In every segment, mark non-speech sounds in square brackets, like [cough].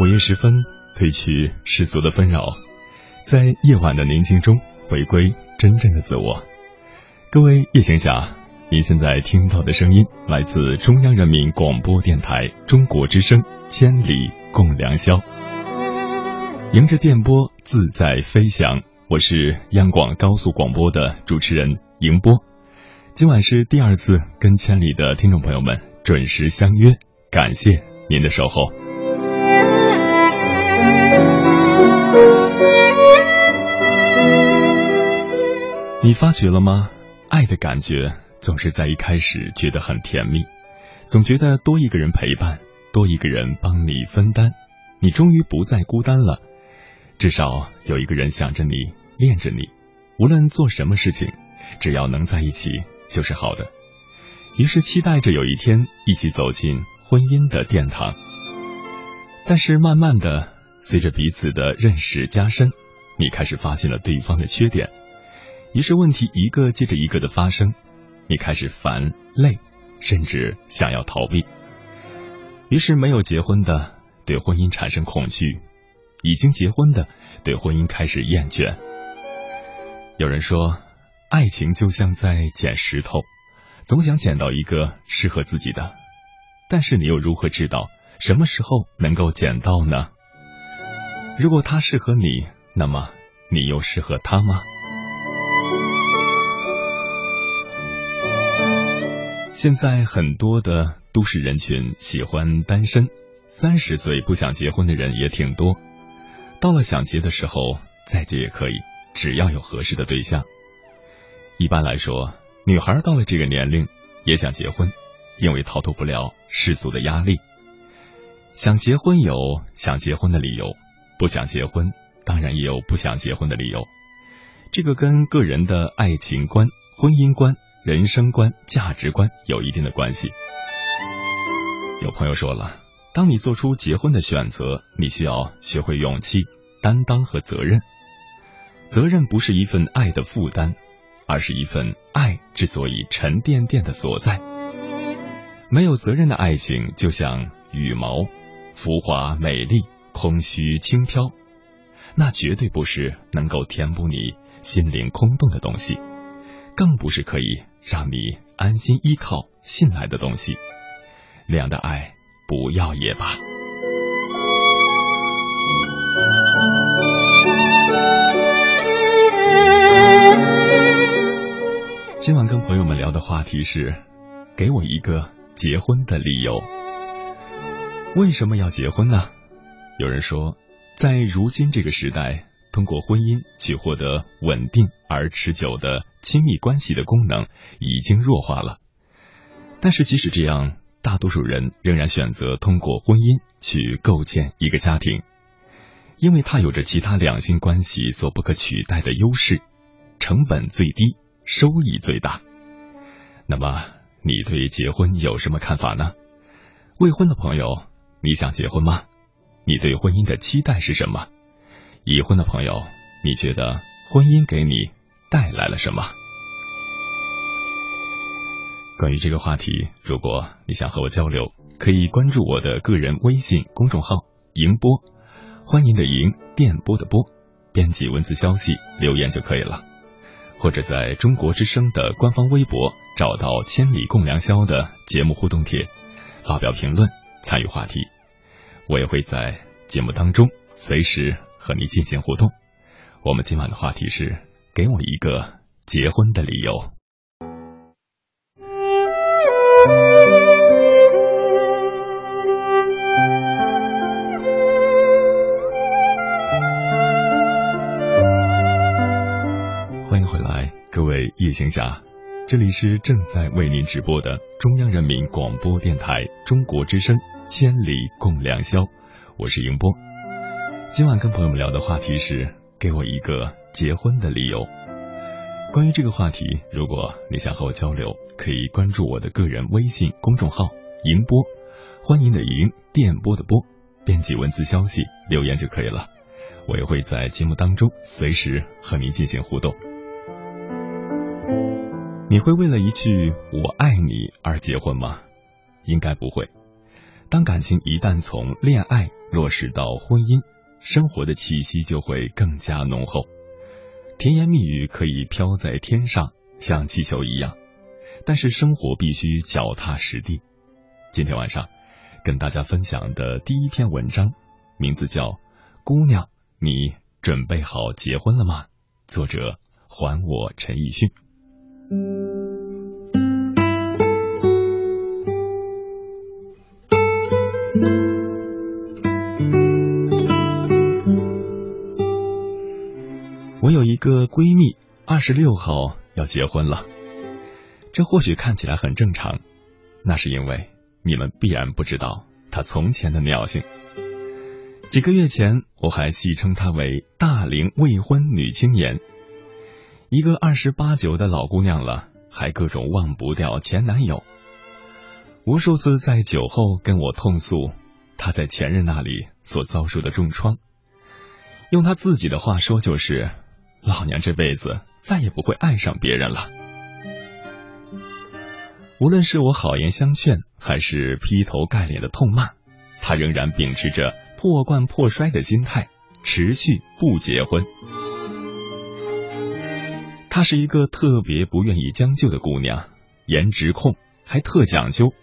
午夜时分，褪去世俗的纷扰，在夜晚的宁静中回归真正的自我。各位夜行侠，您现在听到的声音来自中央人民广播电台中国之声《千里共良宵》，迎着电波自在飞翔。我是央广高速广播的主持人迎波，今晚是第二次跟千里的听众朋友们准时相约，感谢您的守候。你发觉了吗？爱的感觉总是在一开始觉得很甜蜜，总觉得多一个人陪伴，多一个人帮你分担，你终于不再孤单了。至少有一个人想着你，恋着你，无论做什么事情，只要能在一起就是好的。于是期待着有一天一起走进婚姻的殿堂。但是慢慢的，随着彼此的认识加深，你开始发现了对方的缺点。于是问题一个接着一个的发生，你开始烦累，甚至想要逃避。于是没有结婚的对婚姻产生恐惧，已经结婚的对婚姻开始厌倦。有人说，爱情就像在捡石头，总想捡到一个适合自己的，但是你又如何知道什么时候能够捡到呢？如果他适合你，那么你又适合他吗？现在很多的都市人群喜欢单身，三十岁不想结婚的人也挺多。到了想结的时候再结也可以，只要有合适的对象。一般来说，女孩到了这个年龄也想结婚，因为逃脱不了世俗的压力。想结婚有想结婚的理由，不想结婚当然也有不想结婚的理由。这个跟个人的爱情观、婚姻观。人生观、价值观有一定的关系。有朋友说了，当你做出结婚的选择，你需要学会勇气、担当和责任。责任不是一份爱的负担，而是一份爱之所以沉甸甸的所在。没有责任的爱情，就像羽毛，浮华美丽，空虚轻飘，那绝对不是能够填补你心灵空洞的东西，更不是可以。让你安心依靠、信赖的东西，那样的爱不要也罢。今晚跟朋友们聊的话题是：给我一个结婚的理由。为什么要结婚呢？有人说，在如今这个时代。通过婚姻去获得稳定而持久的亲密关系的功能已经弱化了，但是即使这样，大多数人仍然选择通过婚姻去构建一个家庭，因为它有着其他两性关系所不可取代的优势，成本最低，收益最大。那么，你对结婚有什么看法呢？未婚的朋友，你想结婚吗？你对婚姻的期待是什么？已婚的朋友，你觉得婚姻给你带来了什么？关于这个话题，如果你想和我交流，可以关注我的个人微信公众号“迎波”，欢迎的迎，电波的波，编辑文字消息留言就可以了，或者在中国之声的官方微博找到“千里共良宵”的节目互动帖，发表评论，参与话题，我也会在节目当中随时。和你进行互动，我们今晚的话题是给我一个结婚的理由。欢迎回来，各位夜行侠，这里是正在为您直播的中央人民广播电台中国之声《千里共良宵》，我是迎波。今晚跟朋友们聊的话题是给我一个结婚的理由。关于这个话题，如果你想和我交流，可以关注我的个人微信公众号“银波”，欢迎的迎，电波的波，编辑文字消息留言就可以了。我也会在节目当中随时和您进行互动。你会为了一句“我爱你”而结婚吗？应该不会。当感情一旦从恋爱落实到婚姻，生活的气息就会更加浓厚。甜言蜜语可以飘在天上，像气球一样，但是生活必须脚踏实地。今天晚上跟大家分享的第一篇文章，名字叫《姑娘，你准备好结婚了吗》，作者还我陈奕迅。个闺蜜，二十六号要结婚了。这或许看起来很正常，那是因为你们必然不知道她从前的尿性。几个月前，我还戏称她为大龄未婚女青年，一个二十八九的老姑娘了，还各种忘不掉前男友。无数次在酒后跟我痛诉她在前任那里所遭受的重创，用她自己的话说就是。老娘这辈子再也不会爱上别人了。无论是我好言相劝，还是劈头盖脸的痛骂，他仍然秉持着破罐破摔的心态，持续不结婚。她是一个特别不愿意将就的姑娘，颜值控，还特讲究。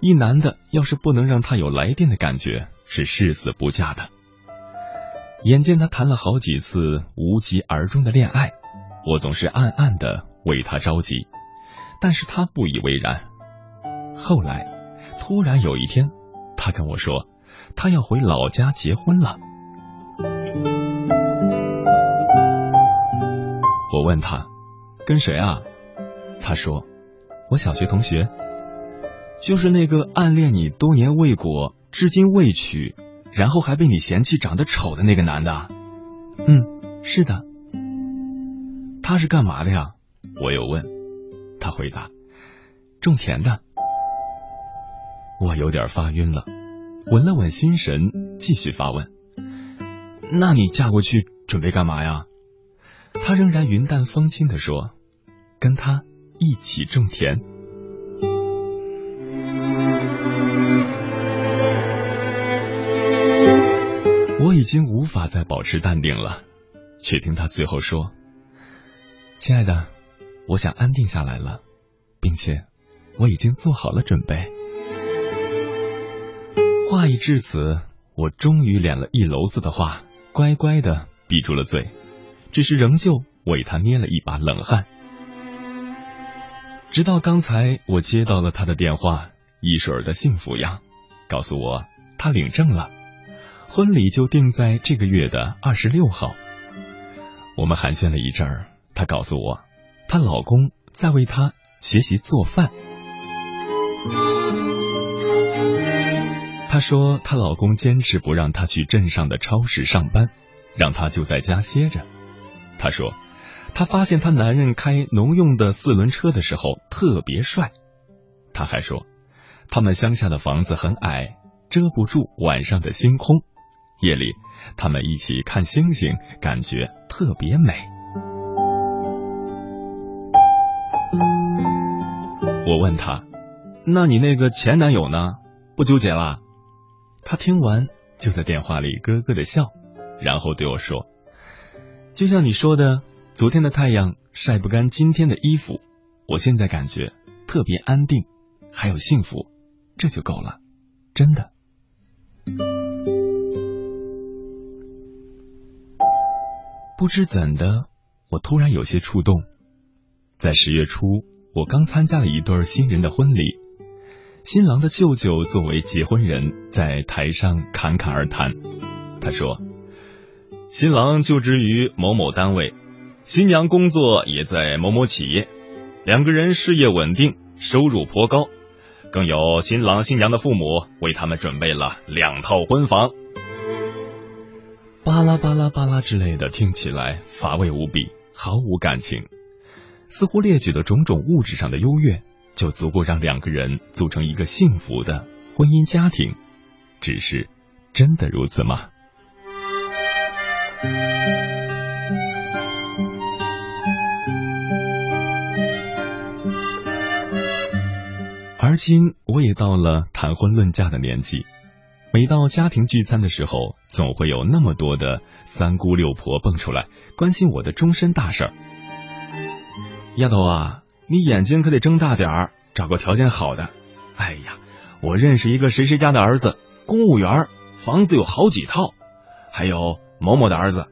一男的要是不能让她有来电的感觉，是誓死不嫁的。眼见他谈了好几次无疾而终的恋爱，我总是暗暗的为他着急，但是他不以为然。后来，突然有一天，他跟我说，他要回老家结婚了。我问他，跟谁啊？他说，我小学同学，就是那个暗恋你多年未果，至今未娶。然后还被你嫌弃长得丑的那个男的，嗯，是的。他是干嘛的呀？我又问。他回答：种田的。我有点发晕了，稳了稳心神，继续发问：那你嫁过去准备干嘛呀？他仍然云淡风轻的说：跟他一起种田。已经无法再保持淡定了，却听他最后说：“亲爱的，我想安定下来了，并且我已经做好了准备。”话已至此，我终于敛了一篓子的话，乖乖的闭住了嘴，只是仍旧为他捏了一把冷汗。直到刚才，我接到了他的电话，一水儿的幸福呀，告诉我他领证了。婚礼就定在这个月的二十六号。我们寒暄了一阵儿，她告诉我，她老公在为她学习做饭。她说，她老公坚持不让她去镇上的超市上班，让她就在家歇着。她说，她发现她男人开农用的四轮车的时候特别帅。她还说，他们乡下的房子很矮，遮不住晚上的星空。夜里，他们一起看星星，感觉特别美。我问他：“那你那个前男友呢？不纠结了？”他听完就在电话里咯咯的笑，然后对我说：“就像你说的，昨天的太阳晒不干今天的衣服。我现在感觉特别安定，还有幸福，这就够了，真的。”不知怎的，我突然有些触动。在十月初，我刚参加了一对新人的婚礼，新郎的舅舅作为结婚人，在台上侃侃而谈。他说：“新郎就职于某某单位，新娘工作也在某某企业，两个人事业稳定，收入颇高，更有新郎新娘的父母为他们准备了两套婚房。”巴拉巴拉巴拉之类的，听起来乏味无比，毫无感情。似乎列举的种种物质上的优越，就足够让两个人组成一个幸福的婚姻家庭。只是，真的如此吗？而今我也到了谈婚论嫁的年纪，每到家庭聚餐的时候，总会有那么多的三姑六婆蹦出来关心我的终身大事儿。丫头啊，你眼睛可得睁大点儿，找个条件好的。哎呀，我认识一个谁谁家的儿子，公务员，房子有好几套，还有某某的儿子，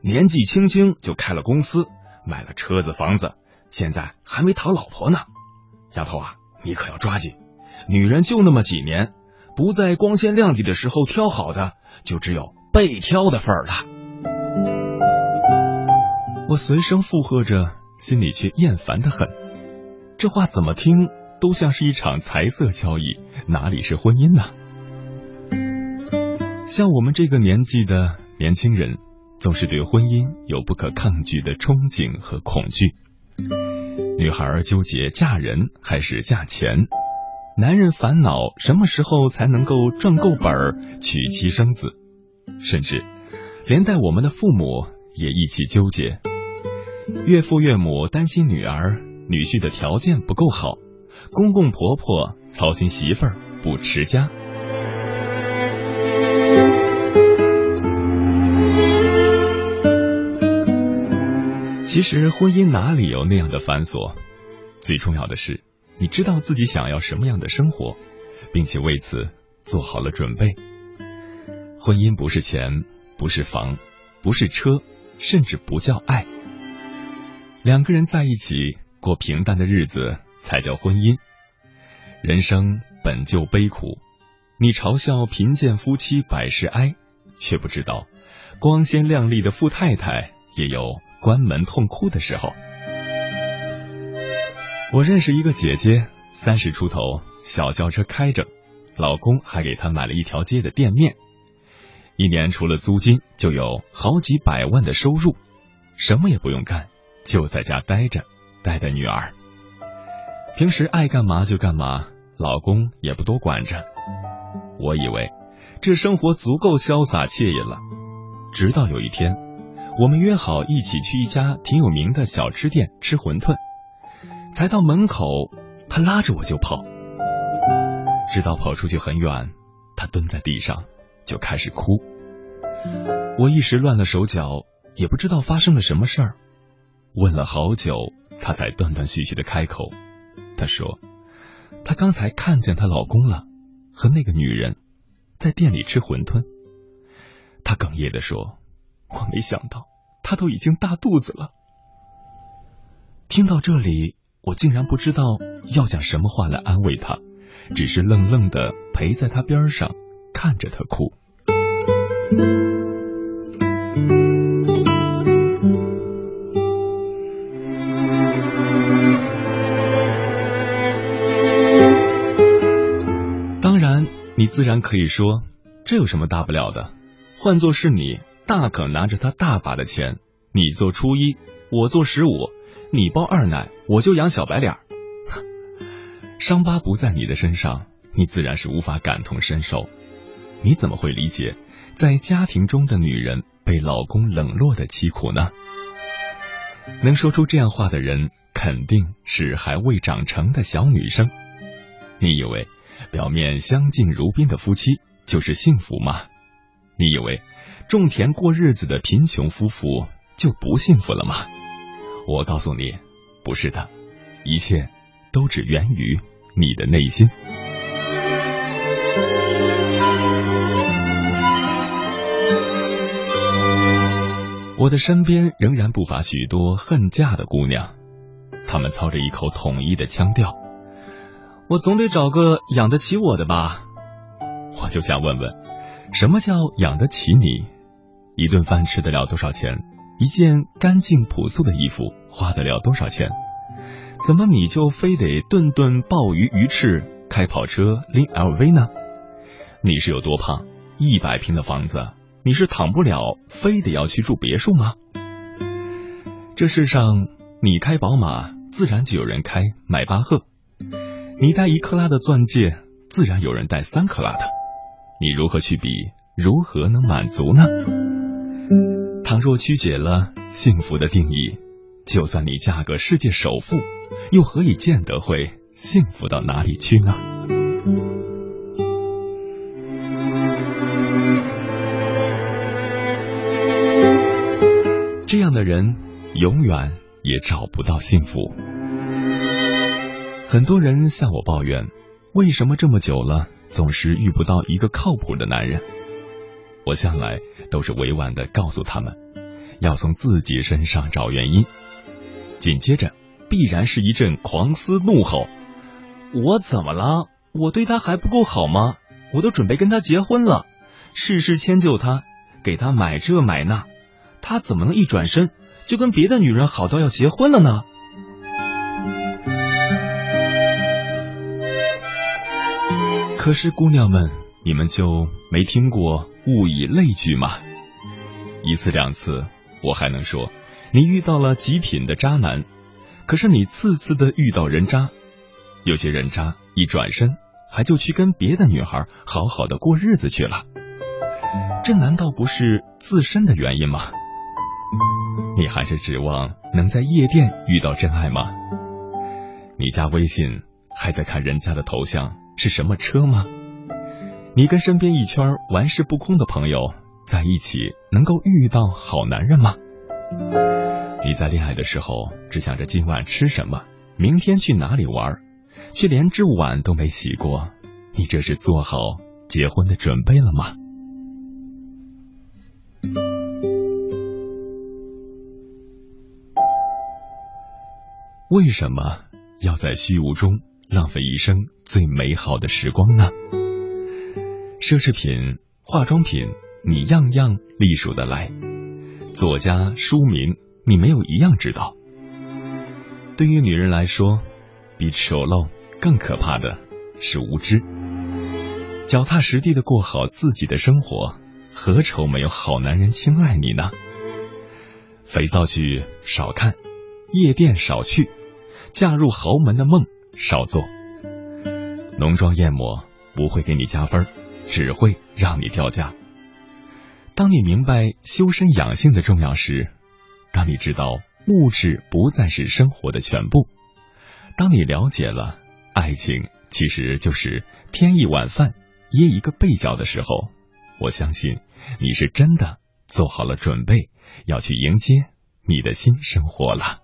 年纪轻轻就开了公司，买了车子房子，现在还没讨老婆呢。丫头啊，你可要抓紧，女人就那么几年，不在光鲜亮丽的时候挑好的，就只有被挑的份儿了。我随声附和着，心里却厌烦的很。这话怎么听？都像是一场财色交易，哪里是婚姻呢？像我们这个年纪的年轻人，总是对婚姻有不可抗拒的憧憬和恐惧。女孩纠结嫁人还是嫁钱，男人烦恼什么时候才能够赚够本儿娶妻生子，甚至连带我们的父母也一起纠结。岳父岳母担心女儿女婿的条件不够好。公公婆婆操心媳妇儿不持家，其实婚姻哪里有那样的繁琐？最重要的是，你知道自己想要什么样的生活，并且为此做好了准备。婚姻不是钱，不是房，不是车，甚至不叫爱。两个人在一起过平淡的日子。才叫婚姻。人生本就悲苦，你嘲笑贫贱夫妻百事哀，却不知道光鲜亮丽的富太太也有关门痛哭的时候。我认识一个姐姐，三十出头，小轿车开着，老公还给她买了一条街的店面，一年除了租金就有好几百万的收入，什么也不用干，就在家待着，带带女儿。平时爱干嘛就干嘛，老公也不多管着。我以为这生活足够潇洒惬意了，直到有一天，我们约好一起去一家挺有名的小吃店吃馄饨，才到门口，他拉着我就跑，直到跑出去很远，他蹲在地上就开始哭。我一时乱了手脚，也不知道发生了什么事儿，问了好久，他才断断续续的开口。她说：“她刚才看见她老公了，和那个女人在店里吃馄饨。”她哽咽的说：“我没想到，她都已经大肚子了。”听到这里，我竟然不知道要讲什么话来安慰他，只是愣愣的陪在他边上，看着他哭。当然你自然可以说，这有什么大不了的？换做是你，大可拿着他大把的钱，你做初一，我做十五，你包二奶，我就养小白脸。伤疤不在你的身上，你自然是无法感同身受。你怎么会理解在家庭中的女人被老公冷落的凄苦呢？能说出这样话的人，肯定是还未长成的小女生。你以为？表面相敬如宾的夫妻就是幸福吗？你以为种田过日子的贫穷夫妇就不幸福了吗？我告诉你，不是的，一切都只源于你的内心。我的身边仍然不乏许多恨嫁的姑娘，她们操着一口统一的腔调。我总得找个养得起我的吧，我就想问问，什么叫养得起你？一顿饭吃得了多少钱？一件干净朴素的衣服花得了多少钱？怎么你就非得顿顿鲍鱼鱼翅，开跑车拎 LV 呢？你是有多胖？一百平的房子你是躺不了，非得要去住别墅吗？这世上，你开宝马，自然就有人开迈巴赫。你戴一克拉的钻戒，自然有人戴三克拉的。你如何去比？如何能满足呢？倘若曲解了幸福的定义就算你嫁个世界首富又何以见得会幸福到哪里去呢？这样的人永远也找不到幸福。很多人向我抱怨为什么这么久了总是遇不到一个靠谱的男人？我向来都是委婉的告诉他们要从自己身上找原因。紧接着，必然是一阵狂嘶怒吼：“我怎么了？我对他还不够好吗？我都准备跟他结婚了，事事迁就他，给他买这买那，他怎么能一转身就跟别的女人好到要结婚了呢？”可是，姑娘们，你们就没听过物以类聚吗？一次两次，我还能说你遇到了极品的渣男。可是你次次的遇到人渣，有些人渣一转身还就去跟别的女孩好好的过日子去了，这难道不是自身的原因吗？你还是指望能在夜店遇到真爱吗？你加微信还在看人家的头像？是什么车吗？你跟身边一圈玩世不恭的朋友在一起，能够遇到好男人吗？你在恋爱的时候只想着今晚吃什么，明天去哪里玩，却连只碗都没洗过，你这是做好结婚的准备了吗？为什么要在虚无中？浪费一生最美好的时光呢？奢侈品、化妆品，你样样隶属的来；作家、书名，你没有一样知道。对于女人来说，比丑陋更可怕的是无知。脚踏实地的过好自己的生活，何愁没有好男人青睐你呢？肥皂剧少看，夜店少去，嫁入豪门的梦。少做，浓妆艳抹不会给你加分，只会让你掉价。当你明白修身养性的重要时，当你知道物质不再是生活的全部，当你了解了爱情其实就是添一碗饭掖一个被角的时候，我相信你是真的做好了准备，要去迎接你的新生活了。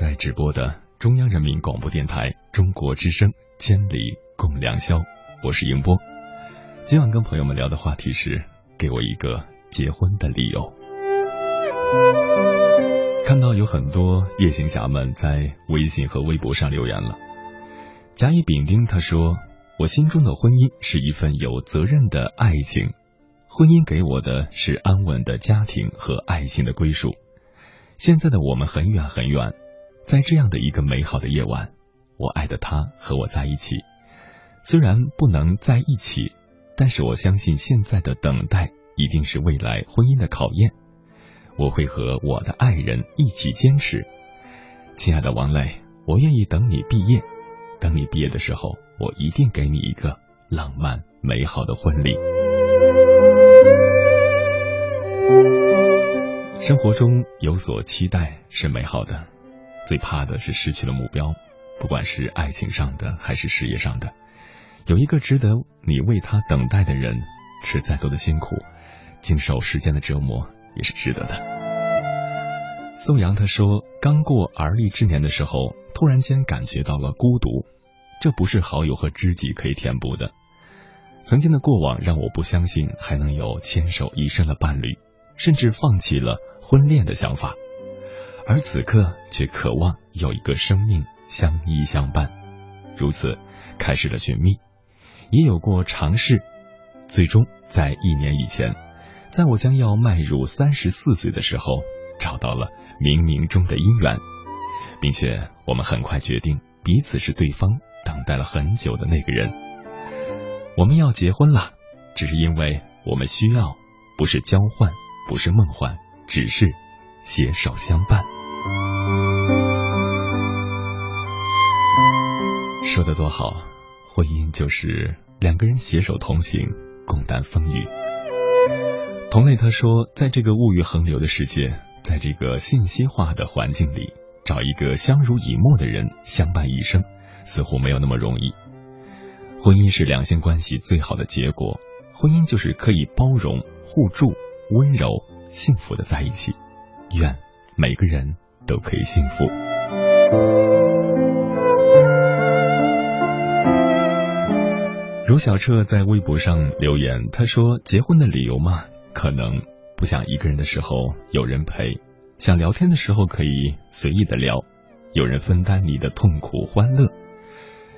在直播的中央人民广播电台中国之声《千里共良宵》，我是迎波。今晚跟朋友们聊的话题是：给我一个结婚的理由。看到有很多夜行侠们在微信和微博上留言了。甲乙丙丁他说：“我心中的婚姻是一份有责任的爱情，婚姻给我的是安稳的家庭和爱情的归属。现在的我们很远很远，在这样的一个美好的夜晚，我爱的他和我在一起，虽然不能在一起，但是我相信现在的等待一定是未来婚姻的考验。我会和我的爱人一起坚持，亲爱的王磊，我愿意等你毕业。”等你毕业的时候，我一定给你一个浪漫美好的婚礼。生活中有所期待是美好的，最怕的是失去了目标，不管是爱情上的还是事业上的。有一个值得你为他等待的人，吃再多的辛苦，经受时间的折磨也是值得的。宋阳他说，刚过而立之年的时候。突然间感觉到了孤独，这不是好友和知己可以填补的。曾经的过往让我不相信还能有牵手一生的伴侣，甚至放弃了婚恋的想法。而此刻却渴望有一个生命相依相伴，如此开始了寻觅，也有过尝试，最终在一年以前，在我将要迈入三十四岁的时候，找到了冥冥中的姻缘。并且，我们很快决定彼此是对方等待了很久的那个人。我们要结婚了，只是因为我们需要，不是交换，不是梦幻，只是携手相伴。说的多好，婚姻就是两个人携手同行，共担风雨。同类他说，在这个物欲横流的世界，在这个信息化的环境里。找一个相濡以沫的人相伴一生，似乎没有那么容易。婚姻是两性关系最好的结果，婚姻就是可以包容、互助、温柔、幸福的在一起。愿每个人都可以幸福。如小彻在微博上留言，他说：“结婚的理由嘛，可能不想一个人的时候有人陪。”想聊天的时候可以随意的聊，有人分担你的痛苦欢乐，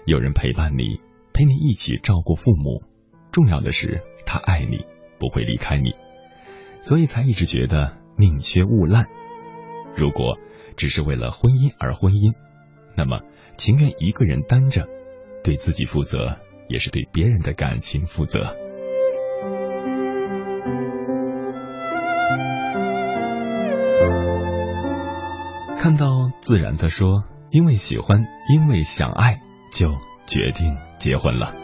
有人陪伴你，陪你一起照顾父母。重要的是他爱你，不会离开你，所以才一直觉得宁缺毋滥。如果只是为了婚姻而婚姻，那么情愿一个人单着，对自己负责，也是对别人的感情负责。看到自然的说，因为喜欢，因为想爱，就决定结婚了。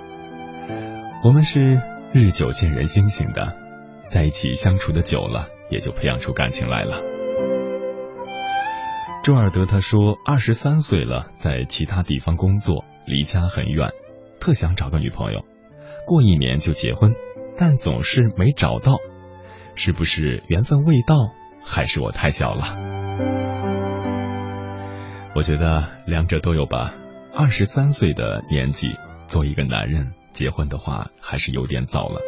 我们是日久见人心型的，在一起相处的久了，也就培养出感情来了。周尔德他说，二十三岁了，在其他地方工作，离家很远，特想找个女朋友，过一年就结婚，但总是没找到，是不是缘分未到，还是我太小了？我觉得两者都有吧。二十三岁的年纪，做一个男人结婚的话，还是有点早了。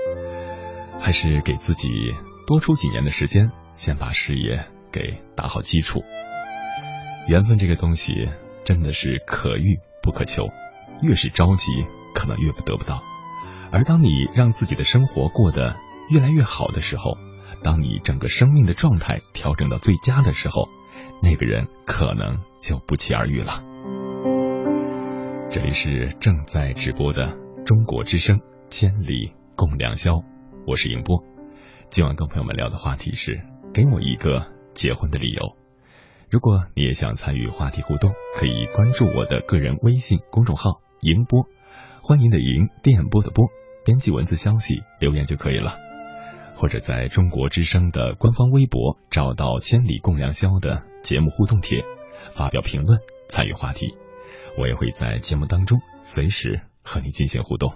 还是给自己多出几年的时间，先把事业给打好基础。缘分这个东西真的是可遇不可求，越是着急，可能越不得不到。而当你让自己的生活过得越来越好的时候，当你整个生命的状态调整到最佳的时候，那个人可能。就不期而遇了。这里是正在直播的中国之声《千里共良宵》，我是迎波。今晚跟朋友们聊的话题是：给我一个结婚的理由。如果你也想参与话题互动，可以关注我的个人微信公众号“迎波”，欢迎的迎，电波的波，编辑文字消息留言就可以了。或者在中国之声的官方微博找到《千里共良宵》的节目互动帖。发表评论，参与话题，我也会在节目当中随时和你进行互动。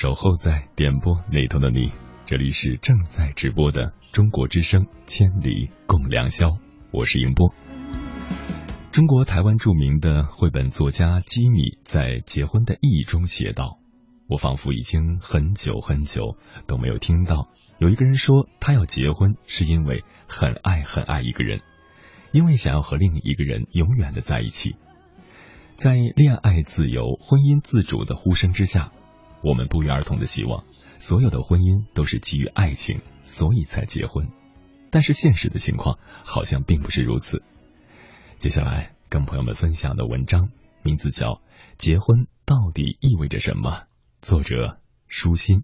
守候在点播那头的你，这里是正在直播的中国之声《千里共良宵》，我是迎波。中国台湾著名的绘本作家基米在《结婚的意义》中写道：“我仿佛已经很久很久都没有听到有一个人说他要结婚是因为很爱很爱一个人，因为想要和另一个人永远的在一起。”在恋爱自由、婚姻自主的呼声之下，我们不约而同的希望所有的婚姻都是基于爱情，所以才结婚。但是现实的情况好像并不是如此。接下来跟朋友们分享的文章名字叫《结婚到底意味着什么》，作者舒心。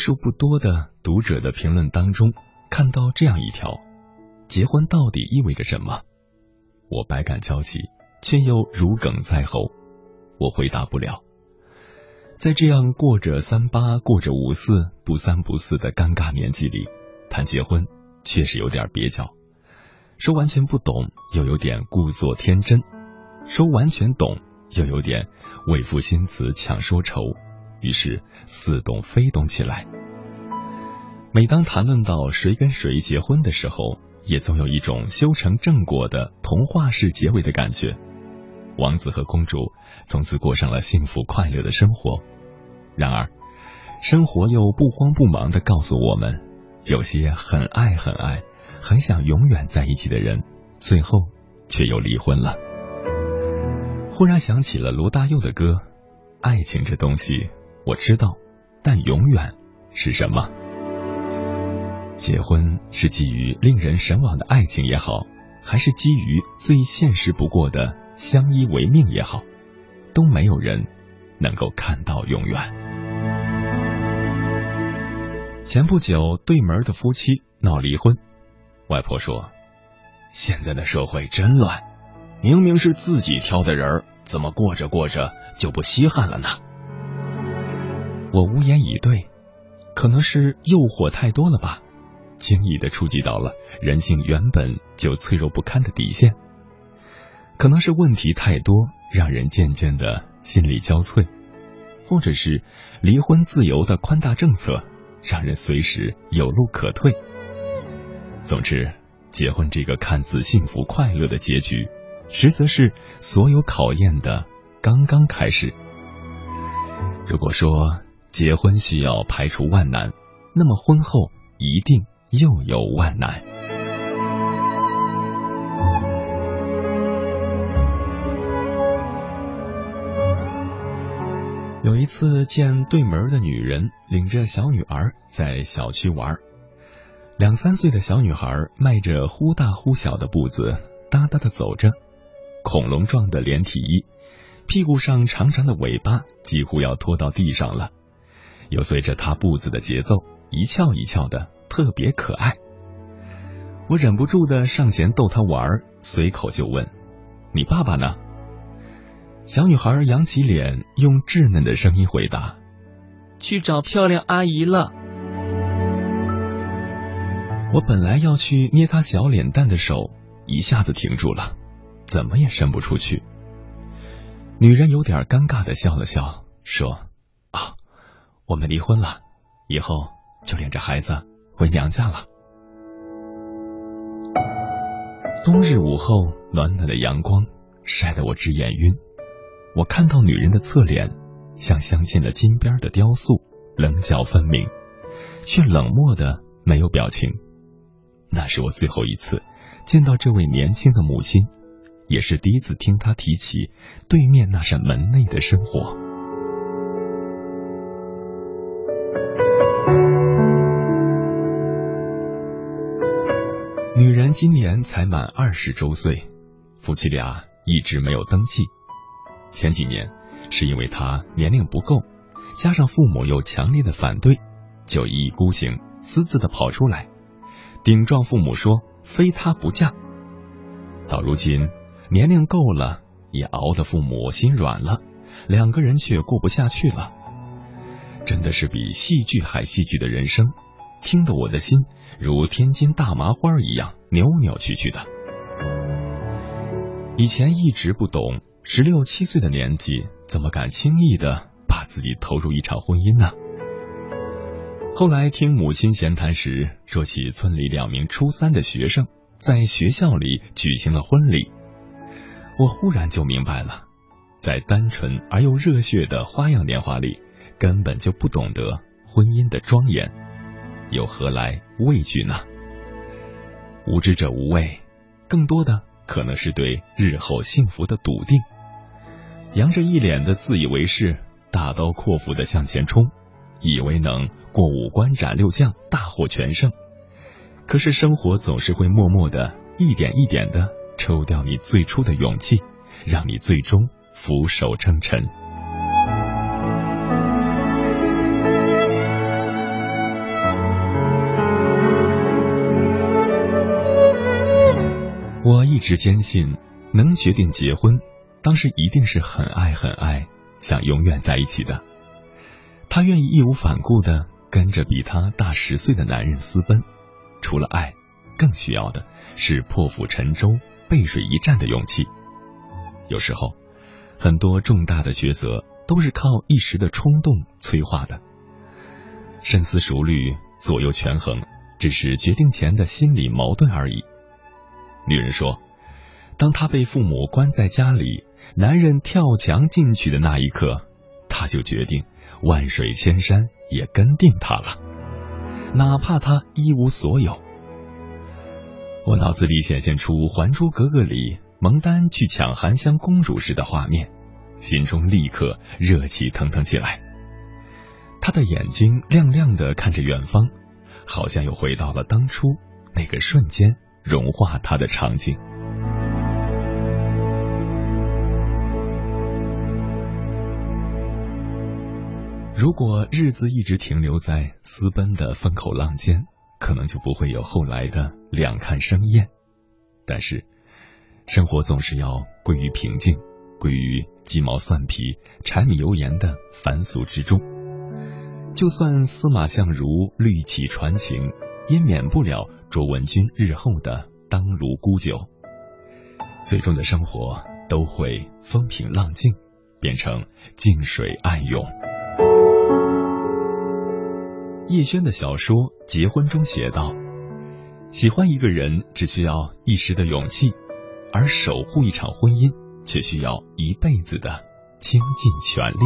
数不多的读者的评论当中，看到这样一条：结婚到底意味着什么？我百感交集，却又如鲠在喉。我回答不了。在这样过着三八、过着五四、不三不四的尴尬年纪里，谈结婚确实有点蹩脚。说完全不懂，又有点故作天真；说完全懂，又有点为赋新词强说愁。于是似懂非懂起来。每当谈论到谁跟谁结婚的时候，也总有一种修成正果的童话式结尾的感觉。王子和公主从此过上了幸福快乐的生活。然而，生活又不慌不忙的告诉我们，有些很爱很爱、很想永远在一起的人，最后却又离婚了。忽然想起了罗大佑的歌：“爱情这东西。”我知道，但永远是什么？结婚是基于令人神往的爱情也好，还是基于最现实不过的相依为命也好，都没有人能够看到永远。前不久，对门的夫妻闹离婚，外婆说：“现在的社会真乱，明明是自己挑的人，怎么过着过着就不稀罕了呢？”我无言以对，可能是诱惑太多了吧。轻易的触及到了人性原本就脆弱不堪的底线，可能是问题太多，让人渐渐的心力交瘁，或者是离婚自由的宽大政策，让人随时有路可退。总之，结婚这个看似幸福快乐的结局，实则是所有考验的刚刚开始。如果说结婚需要排除万难，那么婚后一定。又有万难。有一次见对门的女人领着小女儿在小区玩，两三岁的小女孩迈着忽大忽小的步子，哒哒的走着，恐龙状的连体衣，屁股上长长的尾巴几乎要拖到地上了，又随着她步子的节奏一翘一翘的。特别可爱，我忍不住的上前逗她玩，随口就问：“你爸爸呢？”小女孩扬起脸，用稚嫩的声音回答：“去找漂亮阿姨了。”我本来要去捏她小脸蛋的手，一下子停住了，怎么也伸不出去。女人有点尴尬的笑了笑，说：“，我们离婚了，以后就领着孩子。”回娘家了。冬日午后，暖暖的阳光晒得我直眼晕。我看到女人的侧脸，像镶嵌了金边的雕塑，棱角分明，却冷漠的没有表情。那是我最后一次见到这位年轻的母亲，也是第一次听她提起对面那扇门内的生活。女人今年才满二十周岁，夫妻俩一直没有登记。前几年是因为她年龄不够，加上父母又强烈的反对，就一意孤行，私自的跑出来，顶撞父母说非她不嫁。到如今年龄够了，也熬得父母心软了，两个人却过不下去了。真的是比戏剧还戏剧的人生。听得我的心如天津大麻花一样扭扭曲曲的。以前一直不懂，十六七岁的年纪怎么敢轻易的把自己投入一场婚姻呢？后来听母亲闲谈时说起村里两名初三的学生在学校里举行了婚礼，我忽然就明白了，在单纯而又热血的花样年华里，根本就不懂得婚姻的庄严。又何来畏惧呢？无知者无畏，更多的可能是对日后幸福的笃定。扬着一脸的自以为是，大刀阔斧的向前冲，以为能过五关斩六将，大获全胜。可是生活总是会默默的一点一点的抽掉你最初的勇气，让你最终俯首称臣。我一直坚信，能决定结婚，当时一定是很爱很爱，想永远在一起的。他愿意义无反顾的跟着比他大十岁的男人私奔，除了爱，更需要的是破釜沉舟、背水一战的勇气。有时候，很多重大的抉择都是靠一时的冲动催化的。深思熟虑、左右权衡，只是决定前的心理矛盾而已。女人说：“当她被父母关在家里，男人跳墙进去的那一刻，她就决定万水千山也跟定他了，哪怕他一无所有。”我脑子里显现出《还珠格格》里蒙丹去抢含香公主时的画面，心中立刻热气腾腾起来。他的眼睛亮亮的看着远方，好像又回到了当初那个瞬间。融化他的场景。如果日子一直停留在私奔的风口浪尖，可能就不会有后来的两看生厌。但是，生活总是要归于平静，归于鸡毛蒜皮、柴米油盐的凡俗之中。就算司马相如绿起传情，也免不了卓文君日后的当炉沽酒。最终的生活都会风平浪静，变成静水暗涌。叶轩的小说《结婚》中写道：“喜欢一个人只需要一时的勇气，而守护一场婚姻却需要一辈子的倾尽全力。”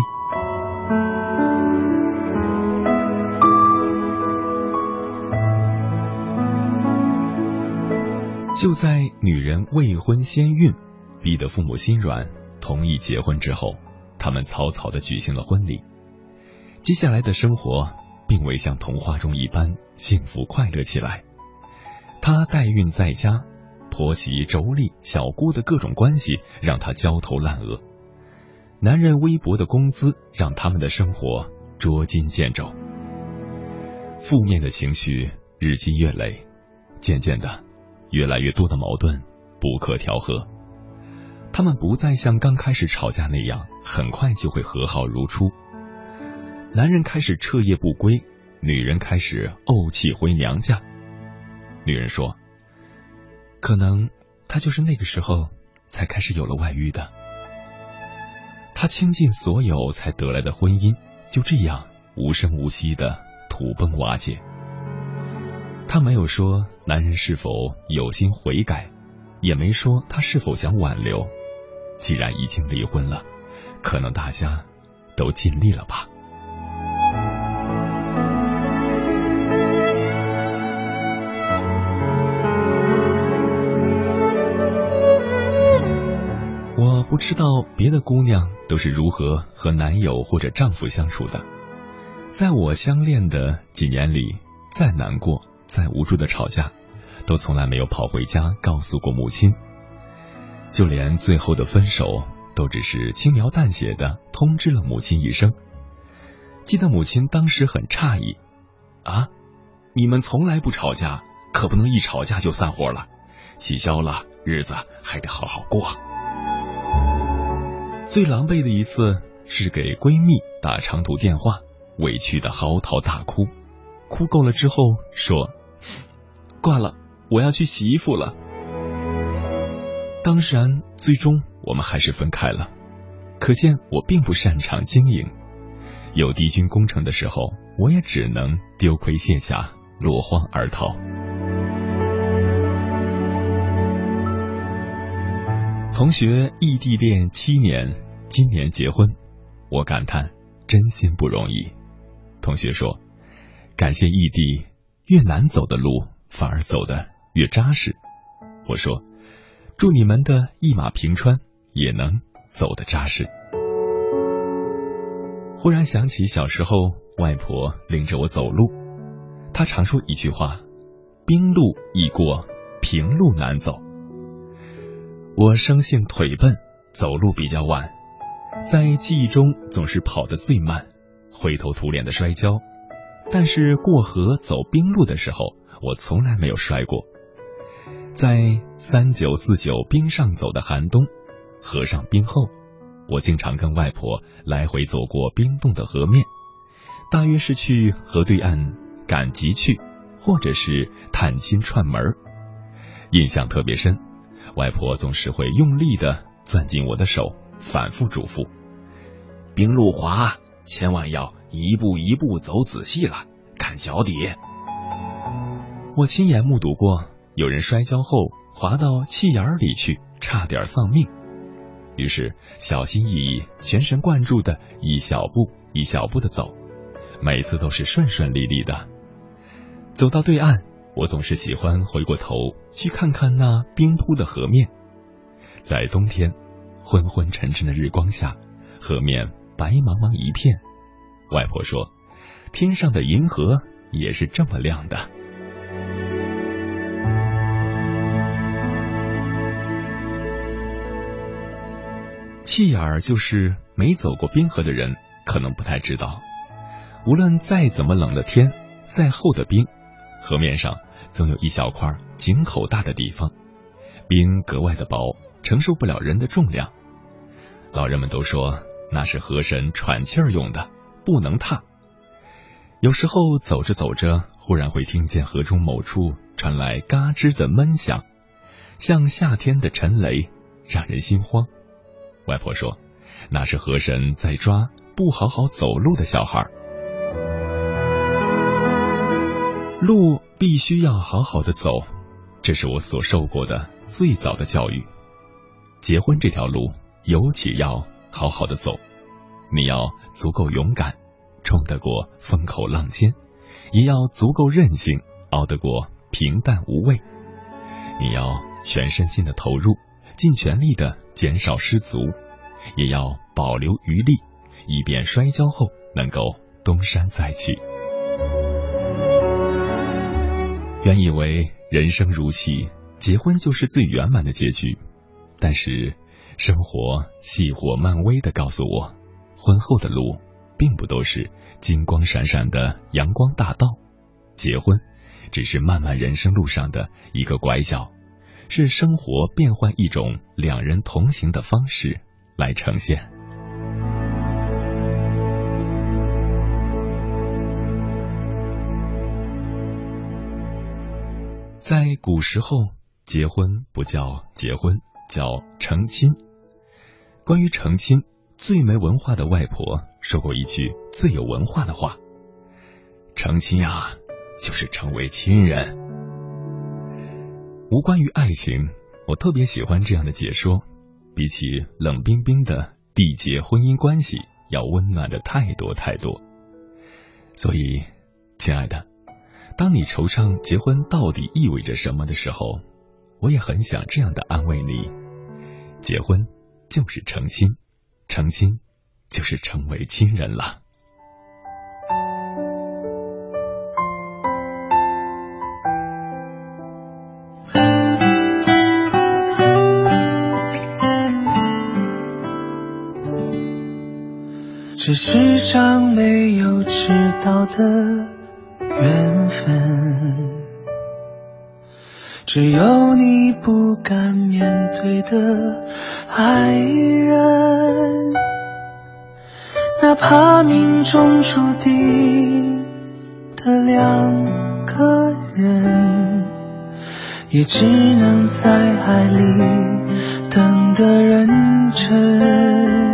就在女人未婚先孕，逼得父母心软，同意结婚之后，他们草草的举行了婚礼。接下来的生活并未像童话中一般幸福快乐起来。她代孕在家，婆媳妯娌、小姑的各种关系让她焦头烂额。男人微薄的工资让他们的生活捉襟见肘。负面的情绪日积月累，渐渐的。越来越多的矛盾不可调和，他们不再像刚开始吵架那样很快就会和好如初。男人开始彻夜不归，女人开始怄气回娘家。女人说：“可能他就是那个时候才开始有了外遇的。他倾尽所有才得来的婚姻，就这样无声无息的土崩瓦解。”他没有说男人是否有心悔改，也没说他是否想挽留。既然已经离婚了，可能大家都尽力了吧。我不知道别的姑娘都是如何和男友或者丈夫相处的，在我相恋的几年里，再难过。再无助的吵架，都从来没有跑回家告诉过母亲。就连最后的分手，都只是轻描淡写的通知了母亲一声。记得母亲当时很诧异：“啊，你们从来不吵架，可不能一吵架就散伙了。气消了，日子还得好好过。”最狼狈的一次是给闺蜜打长途电话，委屈的嚎啕大哭。哭够了之后，说：“挂了，我要去洗衣服了。”当然，最终我们还是分开了。可见我并不擅长经营，有敌军攻城的时候，我也只能丢盔卸甲，落荒而逃。同学异地恋七年，今年结婚，我感叹真心不容易。同学说。感谢异地，越难走的路反而走得越扎实。我说，祝你们的一马平川也能走得扎实。忽然想起小时候，外婆领着我走路，她常说一句话：“冰路易过，平路难走。”我生性腿笨，走路比较晚，在记忆中总是跑得最慢，灰头土脸的摔跤。但是过河走冰路的时候，我从来没有摔过。在三九四九冰上走的寒冬，河上冰厚，我经常跟外婆来回走过冰冻的河面，大约是去河对岸赶集去，或者是探亲串门印象特别深，外婆总是会用力的攥紧我的手，反复嘱咐：冰路滑，千万要。一步一步走仔细了，看脚底。我亲眼目睹过有人摔跤后滑到气眼里去，差点丧命。于是小心翼翼、全神贯注的一小步一小步的走，每次都是顺顺利利的。走到对岸，我总是喜欢回过头去看看那冰铺的河面。在冬天，昏昏沉沉的日光下，河面白茫茫一片。外婆说：“天上的银河也是这么亮的。”气眼儿就是没走过冰河的人可能不太知道，无论再怎么冷的天，再厚的冰，河面上总有一小块井口大的地方，冰格外的薄，承受不了人的重量。老人们都说那是河神喘气儿用的，不能踏。有时候走着走着，忽然会听见河中某处传来嘎吱的闷响，像夏天的沉雷，让人心慌。外婆说，那是河神在抓不好好走路的小孩。路必须要好好的走，这是我所受过的最早的教育。结婚这条路尤其要好好的走，你要足够勇敢，冲得过风口浪尖；也要足够韧性，熬得过平淡无味。你要全身心的投入，尽全力的减少失足，也要保留余力，以便摔跤后能够东山再起。原以为人生如戏，结婚就是最圆满的结局，但是生活细火慢微的告诉我，婚后的路并不都是金光闪闪的阳光大道，结婚只是漫漫人生路上的一个拐角，是生活变换一种两人同行的方式来呈现。在古时候，结婚不叫结婚，叫成亲。关于成亲，最没文化的外婆说过一句最有文化的话：“成亲啊，就是成为亲人。”无关于爱情，我特别喜欢这样的解说，比起冷冰冰的缔结婚姻关系，要温暖的太多太多。所以，亲爱的。当你惆怅结婚到底意味着什么的时候，我也很想这样的安慰你：结婚就是成亲，成亲就是成为亲人了。这世上没有迟到的。缘分，只有你不敢面对的爱人，哪怕命中注定的两个人，也只能在爱里等得认真。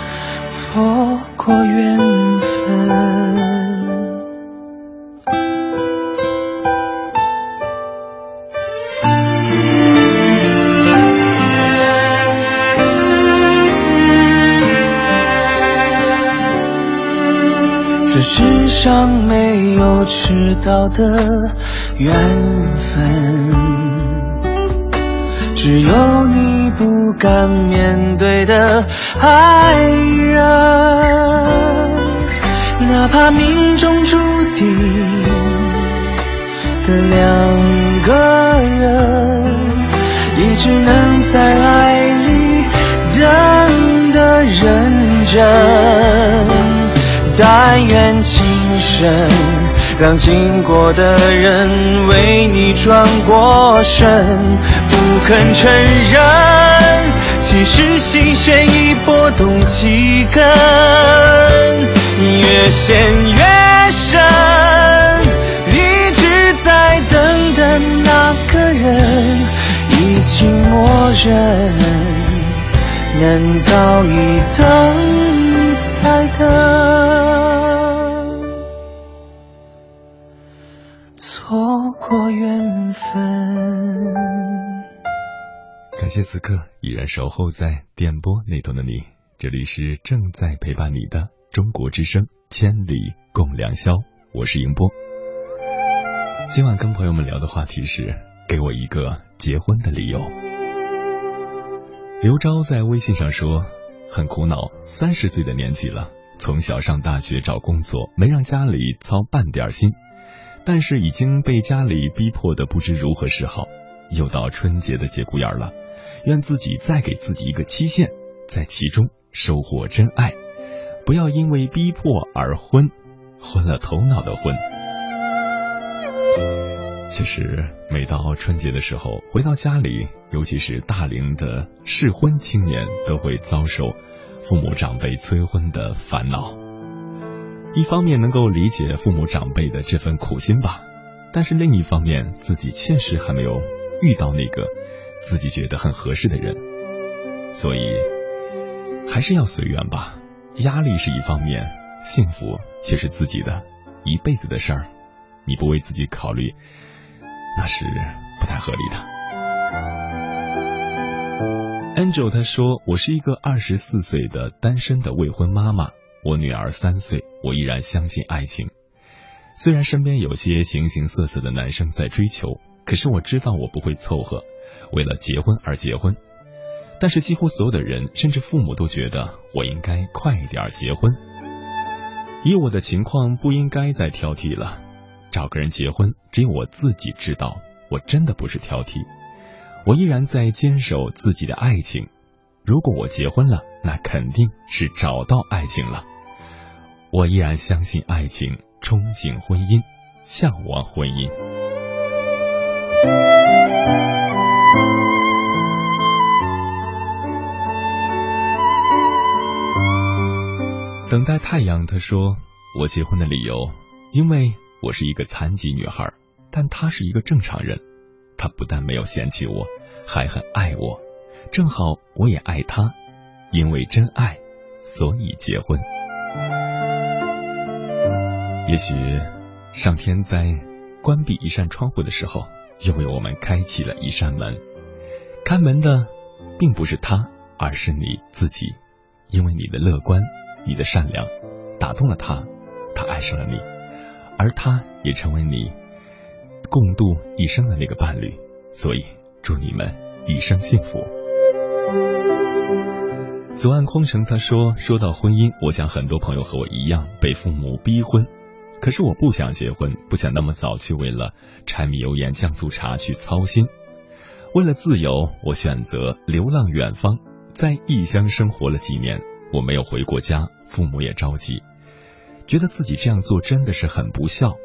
错过缘分，这世上没有迟到的缘分，只有你不敢面对的。爱人，哪怕命中注定的两个人，也只能在爱里等的认真。但愿情深，让经过的人为你转过身，不肯承认。其实心弦已拨动几根，越陷越深。一直在等的那个人已经默认，难道一等此刻依然守候在电波那头的你，这里是正在陪伴你的中国之声，千里共良宵。我是迎波。今晚跟朋友们聊的话题是：给我一个结婚的理由。刘钊在微信上说，很苦恼，三十岁的年纪了，从小上大学找工作，没让家里操半点心，但是已经被家里逼迫的不知如何是好。又到春节的节骨眼了，愿自己再给自己一个期限，在其中收获真爱，不要因为逼迫而昏，昏了头脑的昏。其实每到春节的时候，回到家里，尤其是大龄的适婚青年，都会遭受父母长辈催婚的烦恼。一方面能够理解父母长辈的这份苦心吧，但是另一方面，自己确实还没有遇到那个自己觉得很合适的人，所以还是要随缘吧。压力是一方面，幸福却是自己的一辈子的事儿，你不为自己考虑。那是不太合理的。Angel 他说：“我是一个二十四岁的单身的未婚妈妈，我女儿三岁，我依然相信爱情。虽然身边有些形形色色的男生在追求，可是我知道我不会凑合，为了结婚而结婚。但是几乎所有的人，甚至父母都觉得我应该快一点结婚。以我的情况，不应该再挑剔了。”找个人结婚，只有我自己知道。我真的不是挑剔，我依然在坚守自己的爱情。如果我结婚了，那肯定是找到爱情了。我依然相信爱情，憧憬婚姻，向往婚姻。等待太阳，他说：“我结婚的理由，因为。”我是一个残疾女孩，但她是一个正常人。她不但没有嫌弃我，还很爱我。正好我也爱她，因为真爱，所以结婚。也许上天在关闭一扇窗户的时候，又为我们开启了一扇门。开门的并不是他，而是你自己，因为你的乐观，你的善良，打动了他，他爱上了你。而他也成为你共度一生的那个伴侣，所以祝你们一生幸福。左岸空城他说：“说到婚姻，我想很多朋友和我一样被父母逼婚，可是我不想结婚，不想那么早去为了柴米油盐酱醋茶去操心。为了自由，我选择流浪远方，在异乡生活了几年，我没有回过家，父母也着急。”觉得自己这样做真的是很不孝。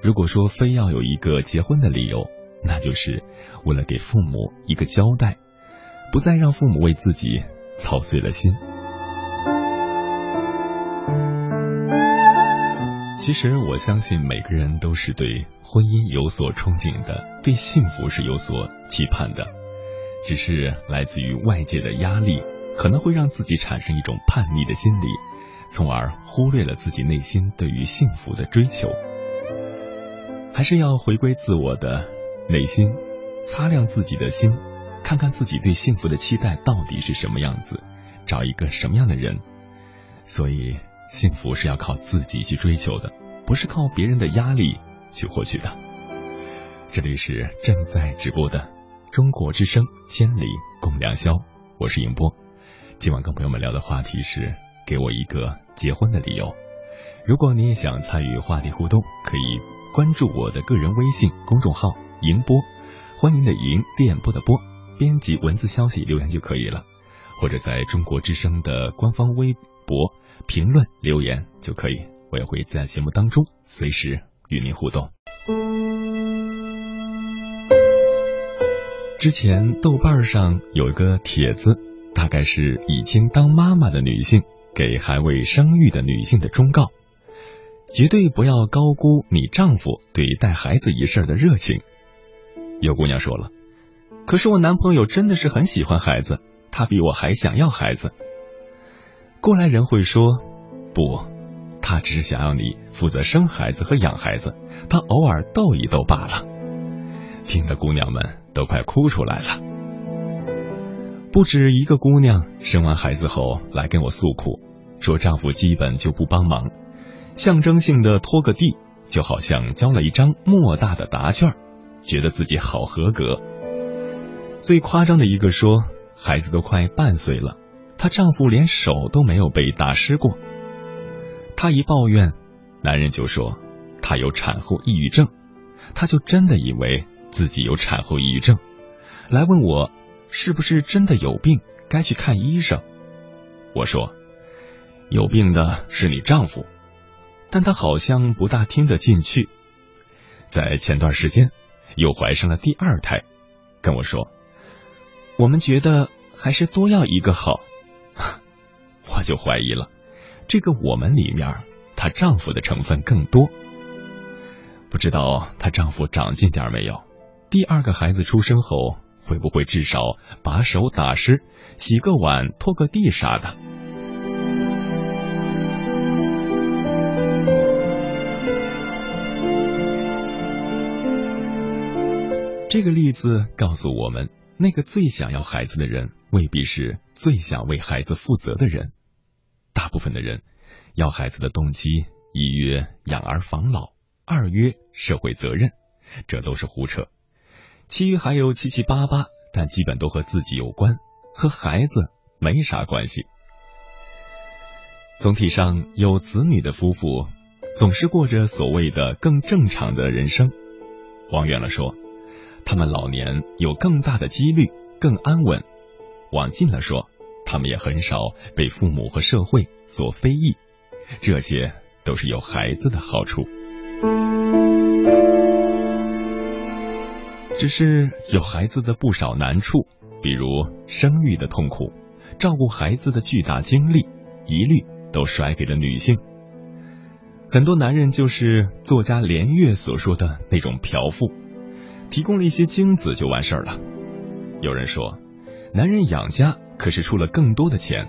如果说非要有一个结婚的理由，那就是为了给父母一个交代，不再让父母为自己操碎了心。其实我相信每个人都是对婚姻有所憧憬的，对幸福是有所期盼的，只是来自于外界的压力，可能会让自己产生一种叛逆的心理。从而忽略了自己内心对于幸福的追求，还是要回归自我的内心，擦亮自己的心，看看自己对幸福的期待到底是什么样子，找一个什么样的人。所以，幸福是要靠自己去追求的，不是靠别人的压力去获取的。这里是正在直播的中国之声《千里共良宵》，我是迎波。今晚跟朋友们聊的话题是。给我一个结婚的理由。如果你也想参与话题互动，可以关注我的个人微信公众号“银波”，欢迎的银，电波的波，编辑文字消息留言就可以了，或者在中国之声的官方微博评论留言就可以，我也会在节目当中随时与您互动。之前豆瓣上有一个帖子，大概是已经当妈妈的女性。给还未生育的女性的忠告：绝对不要高估你丈夫对带孩子一事的热情。有姑娘说了：“可是我男朋友真的是很喜欢孩子，他比我还想要孩子。”过来人会说：“不，他只是想要你负责生孩子和养孩子，他偶尔逗一逗罢了。”听得姑娘们都快哭出来了。不止一个姑娘生完孩子后来跟我诉苦，说丈夫基本就不帮忙，象征性的拖个地，就好像交了一张莫大的答卷，觉得自己好合格。最夸张的一个说，孩子都快半岁了，她丈夫连手都没有被打湿过。她一抱怨，男人就说她有产后抑郁症，她就真的以为自己有产后抑郁症，来问我是不是真的有病，该去看医生。我说，有病的是你丈夫。但她好像不大听得进去。在前段时间，又怀上了第二胎，跟我说：“我们觉得还是多要一个好。” [laughs] 我就怀疑了，这个“我们”里面，她丈夫的成分更多。不知道她丈夫长进点没有？第二个孩子出生后，会不会至少把手打湿、洗个碗、拖个地啥的？这个例子告诉我们，那个最想要孩子的人，未必是最想为孩子负责的人。大部分的人要孩子的动机，一曰养儿防老，二曰社会责任，这都是胡扯。其余还有七七八八，但基本都和自己有关，和孩子没啥关系。总体上，有子女的夫妇总是过着所谓的更正常的人生。往远了说。他们老年有更大的几率更安稳，往近了说，他们也很少被父母和社会所非议，这些都是有孩子的好处。只是有孩子的不少难处，比如生育的痛苦，照顾孩子的巨大精力，一律都甩给了女性。很多男人就是作家连岳所说的那种嫖妇。提供了一些精子就完事儿了。有人说，男人养家可是出了更多的钱，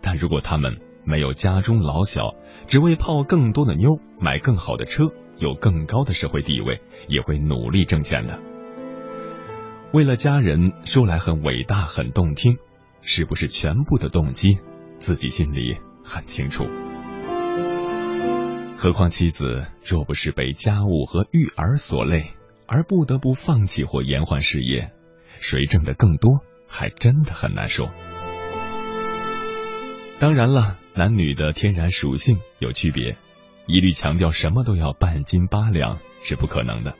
但如果他们没有家中老小，只为泡更多的妞、买更好的车、有更高的社会地位，也会努力挣钱的。为了家人，说来很伟大、很动听，是不是全部的动机，自己心里很清楚。何况妻子若不是被家务和育儿所累。而不得不放弃或延缓事业，谁挣的更多，还真的很难说。当然了，男女的天然属性有区别，一律强调什么都要半斤八两是不可能的。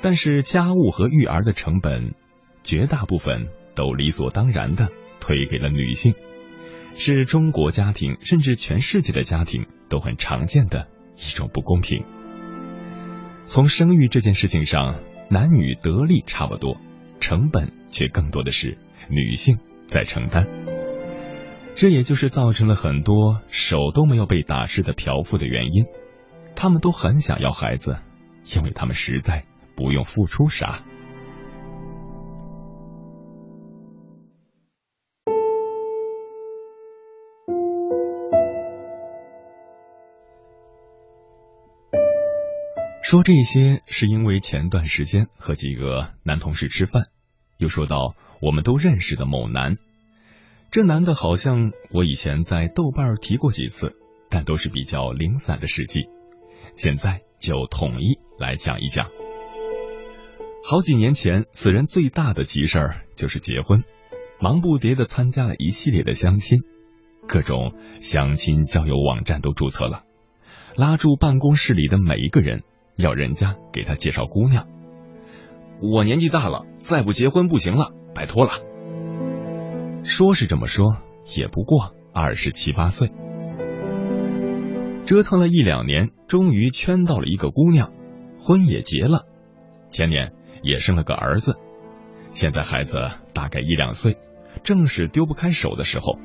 但是家务和育儿的成本，绝大部分都理所当然的推给了女性，是中国家庭甚至全世界的家庭都很常见的一种不公平。从生育这件事情上，男女得利差不多，成本却更多的是女性在承担。这也就是造成了很多手都没有被打湿的嫖妇的原因。他们都很想要孩子，因为他们实在不用付出啥。说这些是因为前段时间和几个男同事吃饭，又说到我们都认识的某男。这男的好像我以前在豆瓣提过几次，但都是比较零散的事迹。现在就统一来讲一讲。好几年前，此人最大的急事儿就是结婚，忙不迭的参加了一系列的相亲，各种相亲交友网站都注册了，拉住办公室里的每一个人。要人家给他介绍姑娘，我年纪大了，再不结婚不行了，拜托了。说是这么说，也不过二十七八岁，折腾了一两年，终于圈到了一个姑娘，婚也结了，前年也生了个儿子，现在孩子大概一两岁，正是丢不开手的时候。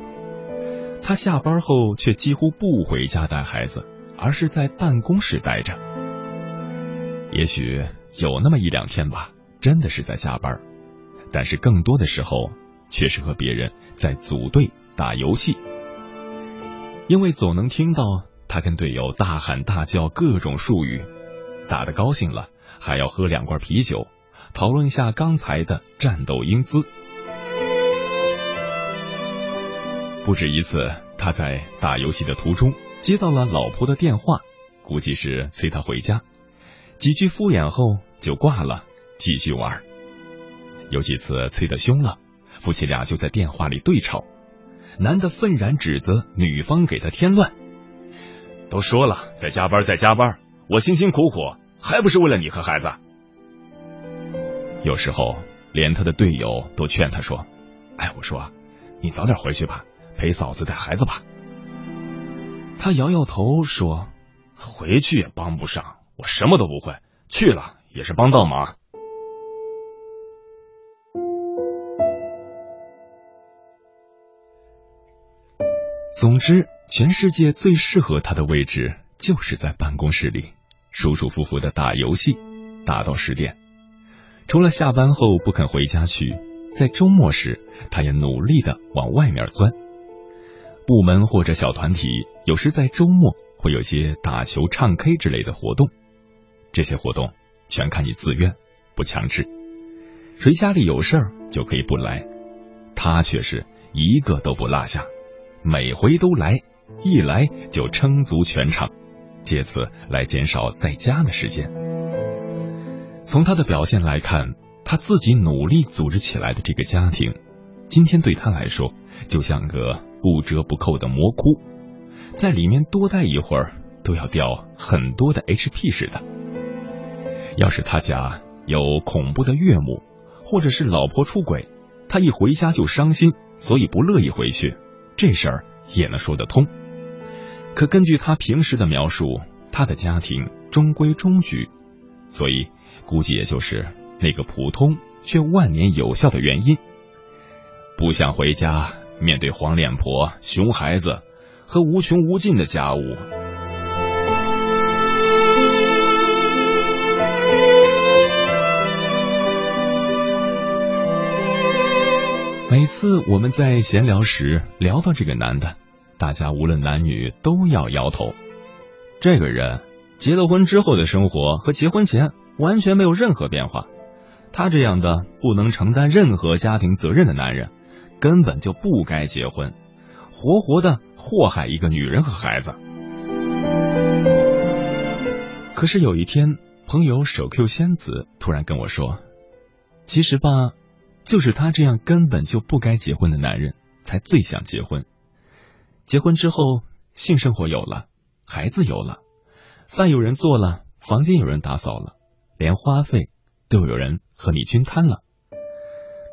他下班后却几乎不回家带孩子，而是在办公室待着。也许有那么一两天吧，真的是在加班，但是更多的时候却是和别人在组队打游戏，因为总能听到他跟队友大喊大叫各种术语，打得高兴了还要喝两罐啤酒，讨论一下刚才的战斗英姿。不止一次，他在打游戏的途中接到了老婆的电话，估计是催他回家，几句敷衍后就挂了，继续玩。有几次催得凶了，夫妻俩就在电话里对吵，男的愤然指责女方给他添乱。都说了在加班，在加班，我辛辛苦苦还不是为了你和孩子。有时候连他的队友都劝他说：“哎，我说你早点回去吧，陪嫂子带孩子吧。”他摇摇头说：“回去也帮不上，我什么都不会，去了也是帮倒忙。”总之，全世界最适合他的位置就是在办公室里，舒舒服服的打游戏，打到十点。除了下班后不肯回家去，在周末时，他也努力的往外面钻。部门或者小团体有时在周末会有些打球、唱 K 之类的活动，这些活动全看你自愿，不强制。谁家里有事儿就可以不来，他却是一个都不落下，每回都来，一来就撑足全场，借此来减少在家的时间。从他的表现来看，他自己努力组织起来的这个家庭，今天对他来说就像个不折不扣的魔窟，在里面多待一会儿都要掉很多的 HP 似的。要是他家有恐怖的岳母，或者是老婆出轨，他一回家就伤心，所以不乐意回去，这事儿也能说得通。可根据他平时的描述，他的家庭中规中矩，所以。估计也就是那个普通却万年有效的原因。不想回家，面对黄脸婆、熊孩子和无穷无尽的家务。每次我们在闲聊时聊到这个男的，大家无论男女都要摇头。这个人结了婚之后的生活和结婚前。完全没有任何变化，他这样的不能承担任何家庭责任的男人，根本就不该结婚，活活的祸害一个女人和孩子。可是有一天，朋友手 Q 仙子突然跟我说：“其实吧，就是他这样根本就不该结婚的男人，才最想结婚。结婚之后，性生活有了，孩子有了，饭有人做了，房间有人打扫了。”连花费都有人和你均摊了，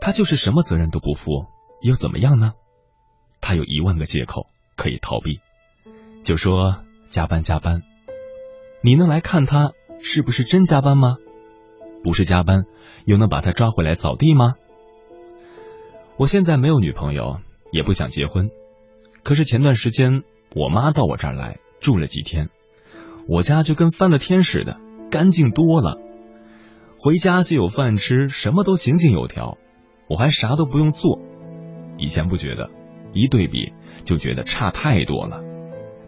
他就是什么责任都不负，又怎么样呢？他有一万个借口可以逃避，就说加班加班。你能来看他是不是真加班吗？不是加班，又能把他抓回来扫地吗？我现在没有女朋友，也不想结婚，可是前段时间我妈到我这儿来住了几天，我家就跟翻了天似的，干净多了。回家就有饭吃，什么都井井有条，我还啥都不用做。以前不觉得，一对比就觉得差太多了。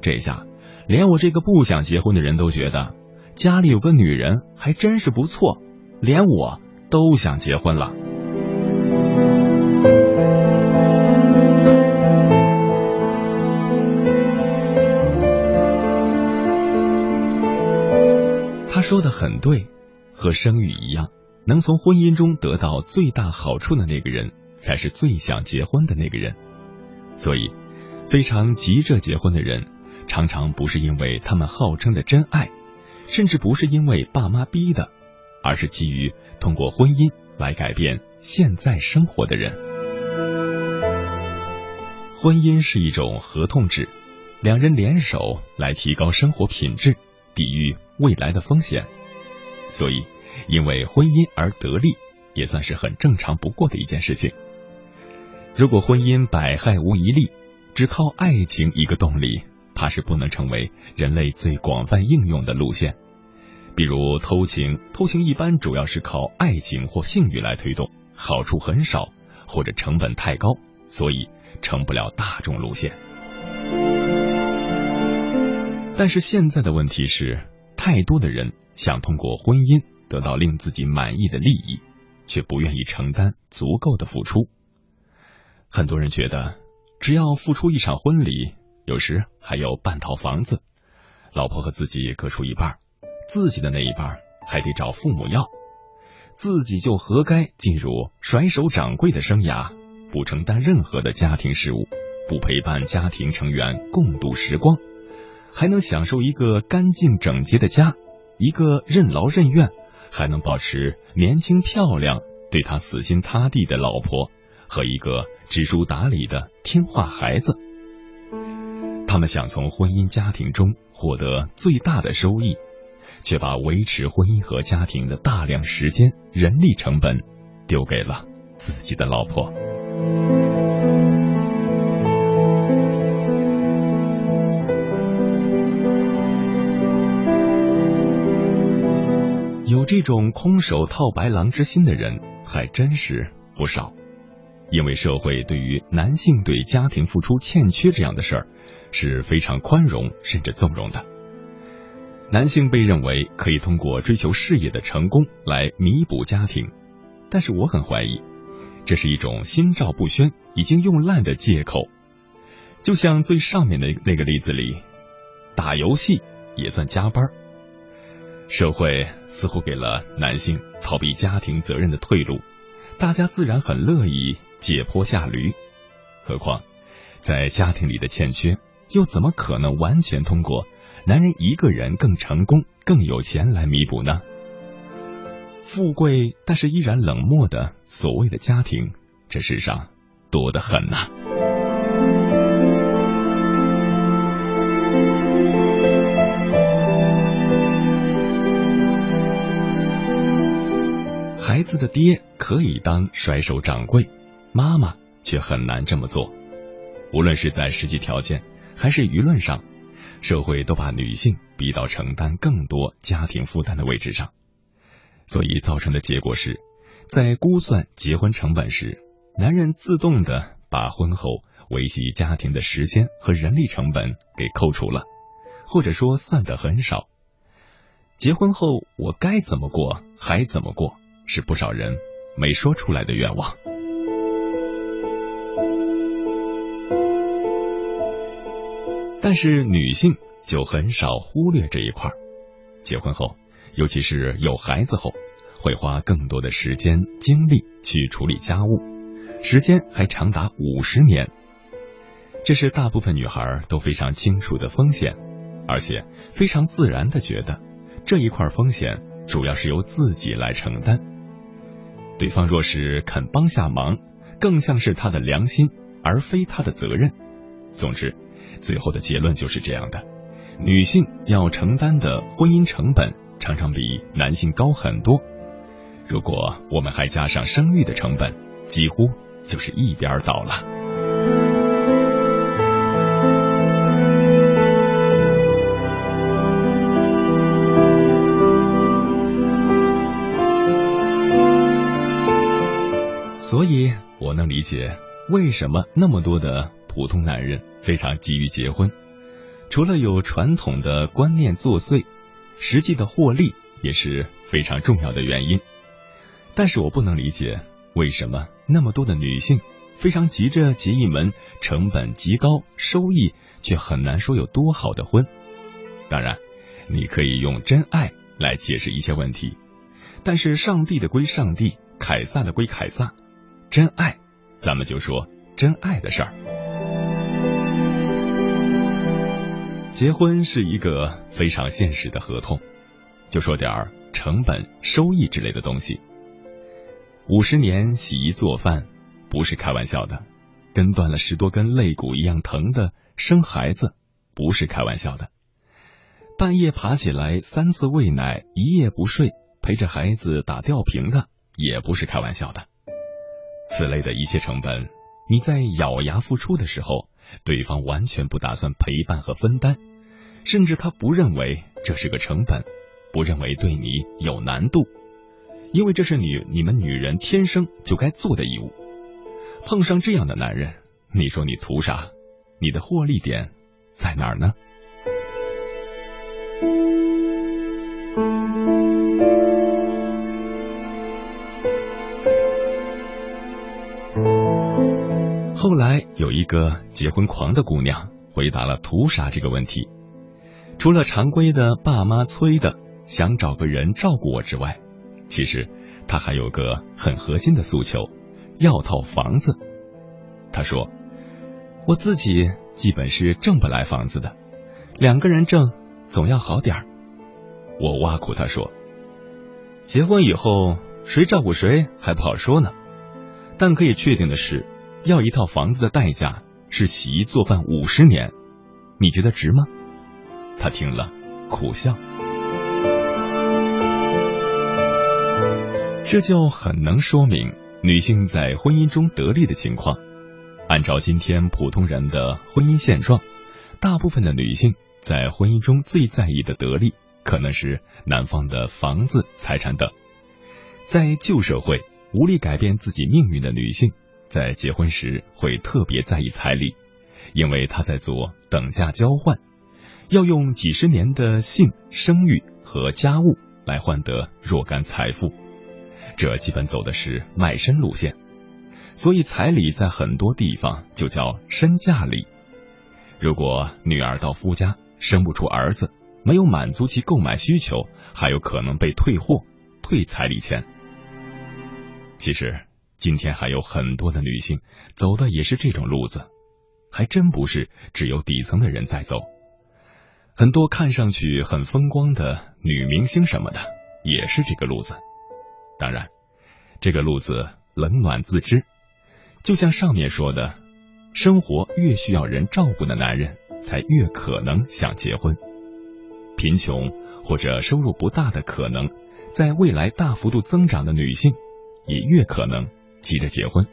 这下连我这个不想结婚的人都觉得家里有个女人还真是不错，连我都想结婚了。说的很对。和生育一样，能从婚姻中得到最大好处的那个人，才是最想结婚的那个人。所以，非常急着结婚的人，常常不是因为他们号称的真爱，甚至不是因为爸妈逼的，而是基于通过婚姻来改变现在生活的人。婚姻是一种合同制，两人联手来提高生活品质，抵御未来的风险。所以，因为婚姻而得利，也算是很正常不过的一件事情。如果婚姻百害无一利，只靠爱情一个动力，怕是不能成为人类最广泛应用的路线。比如偷情，偷情一般主要是靠爱情或性欲来推动，好处很少，或者成本太高，所以成不了大众路线。但是现在的问题是，太多的人。想通过婚姻得到令自己满意的利益，却不愿意承担足够的付出。很多人觉得，只要付出一场婚礼，有时还有半套房子，老婆和自己各出一半，自己的那一半还得找父母要，自己就活该进入甩手掌柜的生涯，不承担任何的家庭事务，不陪伴家庭成员共度时光，还能享受一个干净整洁的家，一个任劳任怨，还能保持年轻漂亮、对他死心塌地的老婆和一个知书达理的听话孩子。他们想从婚姻家庭中获得最大的收益，却把维持婚姻和家庭的大量时间、人力成本丢给了自己的老婆。这种空手套白狼之心的人还真是不少，因为社会对于男性对家庭付出欠缺这样的事儿是非常宽容甚至纵容的。男性被认为可以通过追求事业的成功来弥补家庭，但是我很怀疑，这是一种心照不宣、已经用烂的借口。就像最上面的那个例子里，打游戏也算加班。社会似乎给了男性逃避家庭责任的退路，大家自然很乐意解坡下驴。何况，在家庭里的欠缺，又怎么可能完全通过男人一个人更成功、更有钱来弥补呢？富贵但是依然冷漠的所谓的家庭，这世上多得很呐、孩子的爹可以当甩手掌柜，妈妈却很难这么做。无论是在实际条件还是舆论上，社会都把女性逼到承担更多家庭负担的位置上，所以造成的结果是，在估算结婚成本时，男人自动的把婚后维系家庭的时间和人力成本给扣除了，或者说算得很少。结婚后我该怎么过还怎么过，是不少人没说出来的愿望。但是女性就很少忽略这一块儿。结婚后，尤其是有孩子后，会花更多的时间精力去处理家务，时间还长达五十年。这是大部分女孩都非常清楚的风险，而且非常自然的觉得这一块风险主要是由自己来承担。对方若是肯帮下忙，更像是他的良心，而非他的责任。总之。最后的结论就是这样的：女性要承担的婚姻成本常常比男性高很多。如果我们还加上生育的成本，几乎就是一边倒了。所以，我能理解为什么那么多的普通男人非常急于结婚，除了有传统的观念作祟，实际的获利也是非常重要的原因。但是我不能理解为什么那么多的女性非常急着结一门成本极高、收益却很难说有多好的婚。当然，你可以用真爱来解释一些问题，但是上帝的归上帝，凯撒的归凯撒，真爱，咱们就说真爱的事儿。结婚是一个非常现实的合同，就说点儿成本、收益之类的东西。五十年洗衣做饭不是开玩笑的，跟断了十多根肋骨一样疼的生孩子不是开玩笑的，半夜爬起来三次喂奶一夜不睡陪着孩子打吊瓶的也不是开玩笑的。此类的一切成本，你在咬牙付出的时候，对方完全不打算陪伴和分担，甚至他不认为这是个成本，不认为对你有难度，因为这是你你们女人天生就该做的义务。碰上这样的男人，你说你图啥？你的获利点在哪儿呢？有一个结婚狂的姑娘回答了图啥这个问题。除了常规的爸妈催的想找个人照顾我之外，其实他还有个很核心的诉求，要套房子。他说：“我自己基本是挣不来房子的，两个人挣总要好点儿。”我挖苦他说：“结婚以后谁照顾谁还不好说呢，但可以确定的是，要一套房子的代价是洗衣做饭五十年，你觉得值吗？”他听了，苦笑。这就很能说明女性在婚姻中得利的情况。按照今天普通人的婚姻现状，大部分的女性在婚姻中最在意的得利，可能是男方的房子、财产等。在旧社会，无力改变自己命运的女性，在结婚时会特别在意彩礼，因为他在做等价交换。要用几十年的性、生育和家务来换得若干财富，这基本走的是卖身路线。所以彩礼在很多地方就叫身价礼。如果女儿到夫家生不出儿子，没有满足其购买需求，还有可能被退货、退彩礼钱。其实今天还有很多的女性走的也是这种路子，还真不是只有底层的人在走。很多看上去很风光的女明星什么的，也是这个路子。当然，这个路子冷暖自知。就像上面说的，生活越需要人照顾的男人，才越可能想结婚。贫穷或者收入不大的可能，在未来大幅度增长的女性，也越可能急着结婚，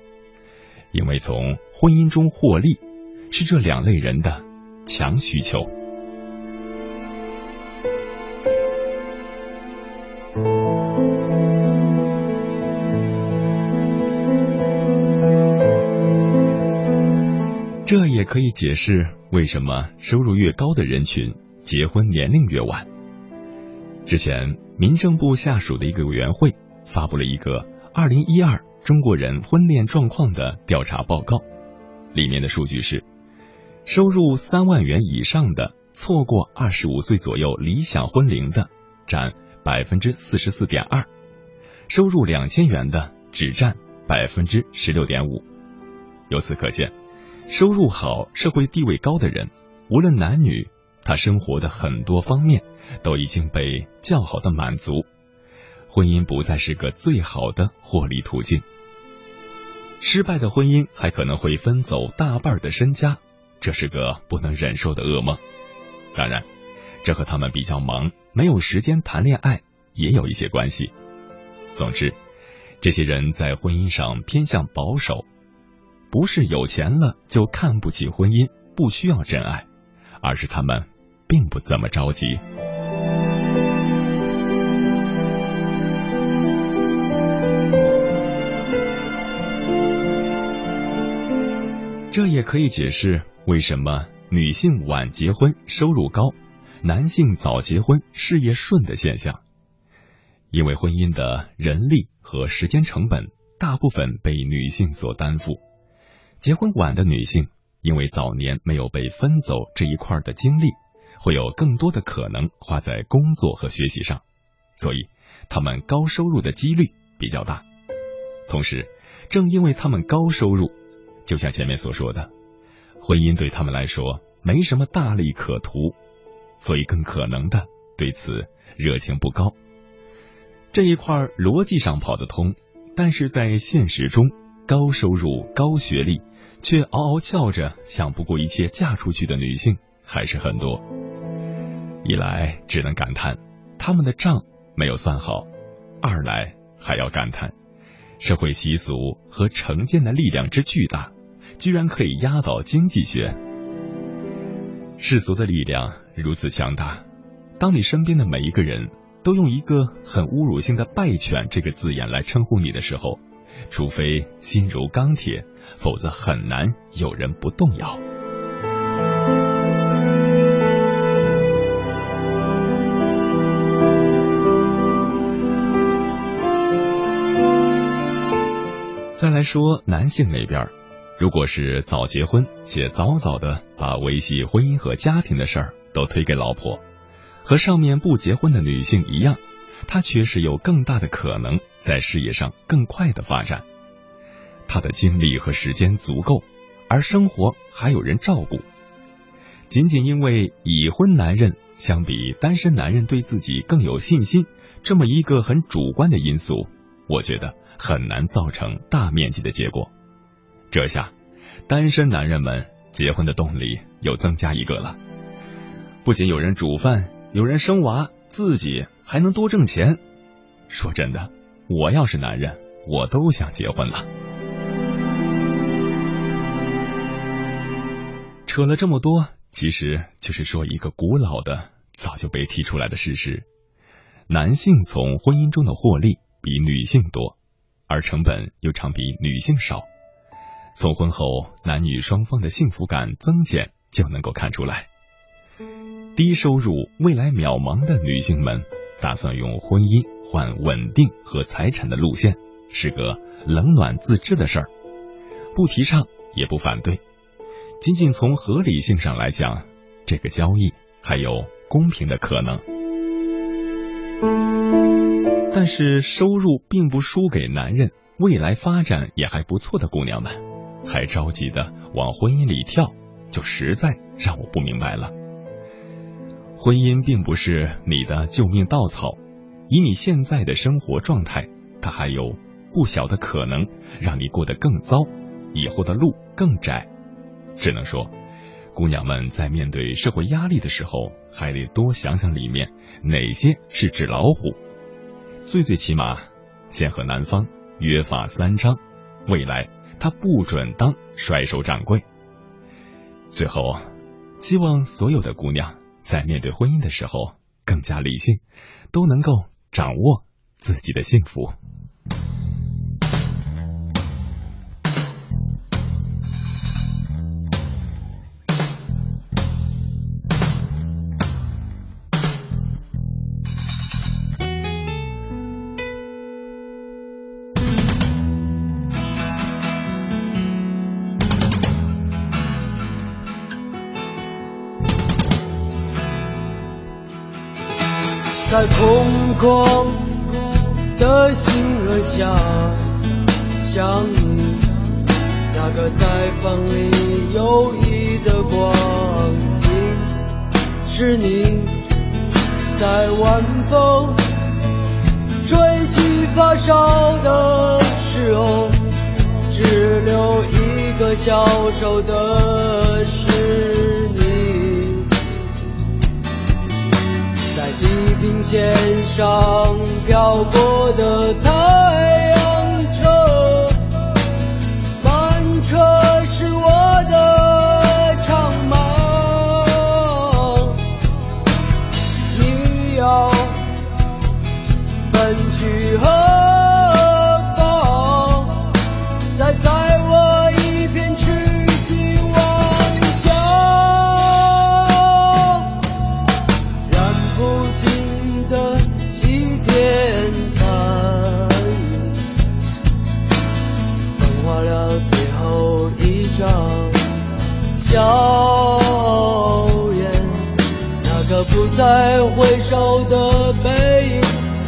因为从婚姻中获利，是这两类人的强需求。这也可以解释为什么收入越高的人群结婚年龄越晚。之前，民政部下属的一个委员会发布了一个《二零一二中国人婚恋状况的调查报告》，里面的数据是：收入三万元以上的错过二十五岁左右理想婚龄的占百分之四十四点二，收入两千元的只占百分之十六点五。由此可见。收入好、社会地位高的人，无论男女，他生活的很多方面都已经被较好的满足，婚姻不再是个最好的获利途径。失败的婚姻还可能会分走大半的身家，这是个不能忍受的噩梦。当然，这和他们比较忙，没有时间谈恋爱也有一些关系。总之，这些人在婚姻上偏向保守。不是有钱了就看不起婚姻，不需要真爱，而是他们并不怎么着急。这也可以解释为什么女性晚结婚收入高，男性早结婚事业顺的现象，因为婚姻的人力和时间成本大部分被女性所担负。结婚晚的女性，因为早年没有被分走这一块的精力，会有更多的可能花在工作和学习上，所以她们高收入的几率比较大。同时，正因为她们高收入，就像前面所说的，婚姻对他们来说没什么大利可图，所以更可能的对此热情不高。这一块逻辑上跑得通，但是在现实中，高收入、高学历。却嗷嗷叫着想不顾一切嫁出去的女性还是很多。一来只能感叹他们的账没有算好，二来还要感叹社会习俗和成见的力量之巨大，居然可以压倒经济学。世俗的力量如此强大，当你身边的每一个人都用一个很侮辱性的“败犬”这个字眼来称呼你的时候，除非心如钢铁。否则很难有人不动摇。再来说男性那边，如果是早结婚且早早的把维系婚姻和家庭的事儿都推给老婆，和上面不结婚的女性一样，她确实有更大的可能在事业上更快的发展。她的精力和时间足够，而生活还有人照顾。仅仅因为已婚男人相比单身男人对自己更有信心，这么一个很主观的因素，我觉得很难造成大面积的结果。这下，单身男人们结婚的动力又增加一个了。不仅有人煮饭，有人生娃，自己还能多挣钱。说真的，我要是男人，我都想结婚了。扯了这么多，其实就是说一个古老的、早就被提出来的事实：男性从婚姻中的获利比女性多，而成本又常比女性少。从婚后男女双方的幸福感增减就能够看出来。低收入、未来渺茫的女性们，打算用婚姻换稳定和财产的路线，是个冷暖自知的事儿，不提倡也不反对。仅仅从合理性上来讲，这个交易还有公平的可能。但是收入并不输给男人，未来发展也还不错的姑娘们。还着急的往婚姻里跳，就实在让我不明白了。婚姻并不是你的救命稻草，以你现在的生活状态，它还有不小的可能让你过得更糟，以后的路更窄。只能说，姑娘们在面对社会压力的时候，还得多想想里面哪些是纸老虎。最最起码，先和男方约法三章，未来。他不准当甩手掌柜。最后，希望所有的姑娘在面对婚姻的时候更加理性，都能够掌握自己的幸福。是你在晚风吹起发梢的时候，只留一个小手的是你。在地平线上飘过的他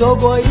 影，走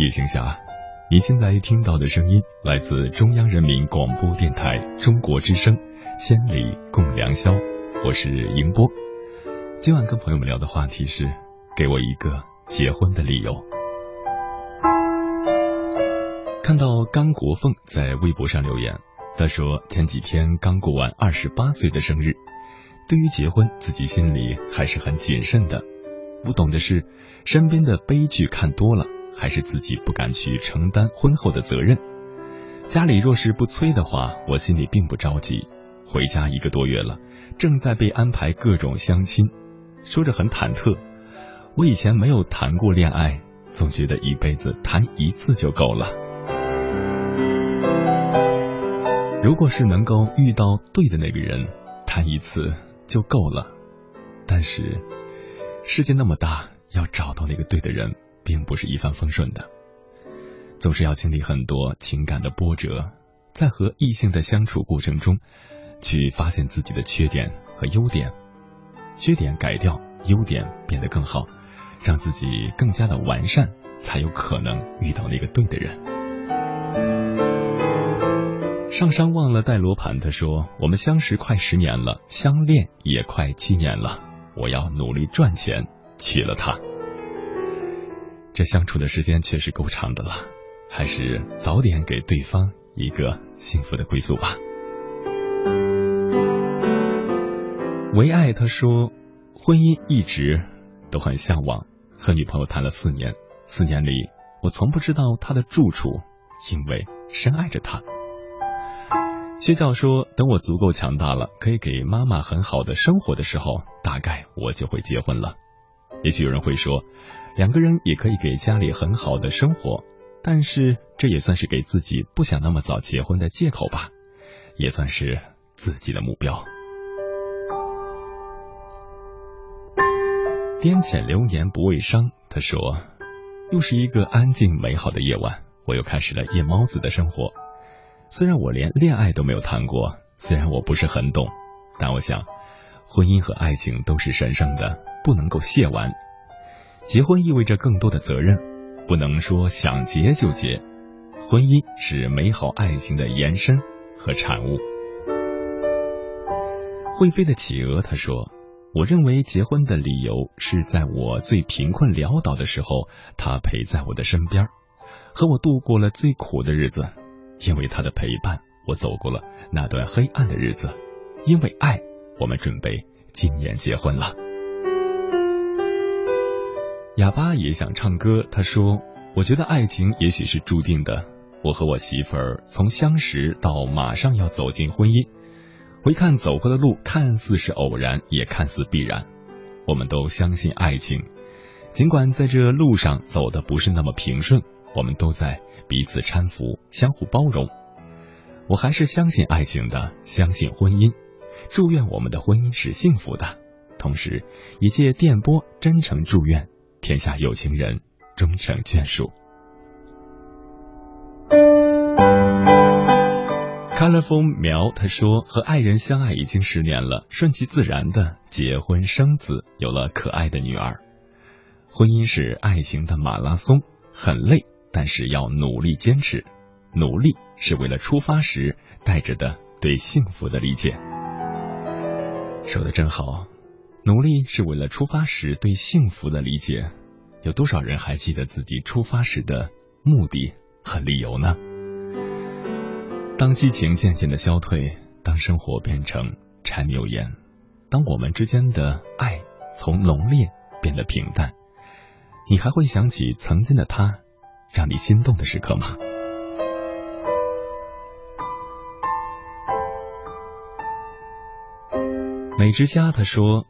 夜行侠。你现在听到的声音来自中央人民广播电台中国之声《千里共良宵》，我是迎波。今晚跟朋友们聊的话题是：给我一个结婚的理由。看到甘国凤在微博上留言，他说前几天刚过完二十八岁的生日，对于结婚自己心里还是很谨慎的。不懂的是，身边的悲剧看多了，还是自己不敢去承担婚后的责任。家里若是不催的话，我心里并不着急。回家一个多月了，正在被安排各种相亲，说着很忐忑。我以前没有谈过恋爱，总觉得一辈子谈一次就够了。如果是能够遇到对的那个人，谈一次就够了。但是。世界那么大，要找到那个对的人，并不是一帆风顺的，总是要经历很多情感的波折，在和异性的相处过程中，去发现自己的缺点和优点，缺点改掉，优点变得更好，让自己更加的完善，才有可能遇到那个对的人。上山忘了带罗盘，他说：“我们相识快十年了，相恋也快七年了。”我要努力赚钱，娶了她。这相处的时间确实够长的了，还是早点给对方一个幸福的归宿吧。唯爱他说，婚姻一直都很向往，和女朋友谈了四年，四年里我从不知道她的住处，因为深爱着她。薛教说：“等我足够强大了，可以给妈妈很好的生活的时候，大概我就会结婚了。”也许有人会说，两个人也可以给家里很好的生活，但是这也算是给自己不想那么早结婚的借口吧，也算是自己的目标。颠浅流年不为伤，他说：“又是一个安静美好的夜晚，我又开始了夜猫子的生活。”虽然我连恋爱都没有谈过，虽然我不是很懂，但我想，婚姻和爱情都是神圣的，不能够亵玩。结婚意味着更多的责任，不能说想结就结。婚姻是美好爱情的延伸和产物。会飞的企鹅他说：“我认为结婚的理由是在我最贫困潦倒的时候，他陪在我的身边，和我度过了最苦的日子。因为他的陪伴，我走过了那段黑暗的日子。因为爱，我们准备今年结婚了。哑巴也想唱歌，他说：“我觉得爱情也许是注定的。我和我媳妇儿从相识到马上要走进婚姻。”回看走过的路，看似是偶然，也看似必然。我们都相信爱情，尽管在这路上走的不是那么平顺，我们都在彼此搀扶，相互包容。我还是相信爱情的，相信婚姻。祝愿我们的婚姻是幸福的，同时也借电波真诚祝愿天下有情人终成眷属。Colorful 苗他说：“和爱人相爱已经十年了，顺其自然的结婚生子，有了可爱的女儿。婚姻是爱情的马拉松，很累，但是要努力坚持。努力是为了出发时带着的对幸福的理解。说的真好，努力是为了出发时对幸福的理解。有多少人还记得自己出发时的目的和理由呢？”当激情渐渐的消退，当生活变成柴米油盐，当我们之间的爱从浓烈变得平淡，你还会想起曾经的他，让你心动的时刻吗？美之家他说，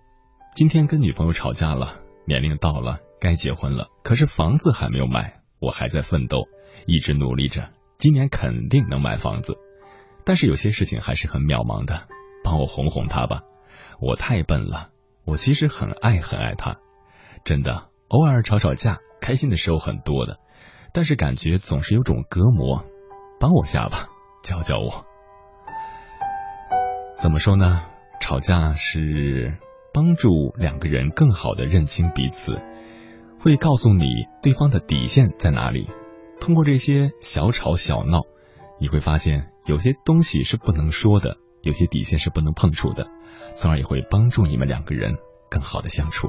今天跟女朋友吵架了，年龄到了该结婚了，可是房子还没有买，我还在奋斗，一直努力着。今年肯定能买房子，但是有些事情还是很渺茫的，帮我哄哄他吧。我太笨了，我其实很爱很爱他，真的。偶尔吵吵架，开心的时候很多的，但是感觉总是有种隔膜。帮我下吧，教教我。怎么说呢？吵架是帮助两个人更好的认清彼此，会告诉你对方的底线在哪里。通过这些小吵小闹，你会发现有些东西是不能说的，有些底线是不能碰触的，从而也会帮助你们两个人更好的相处。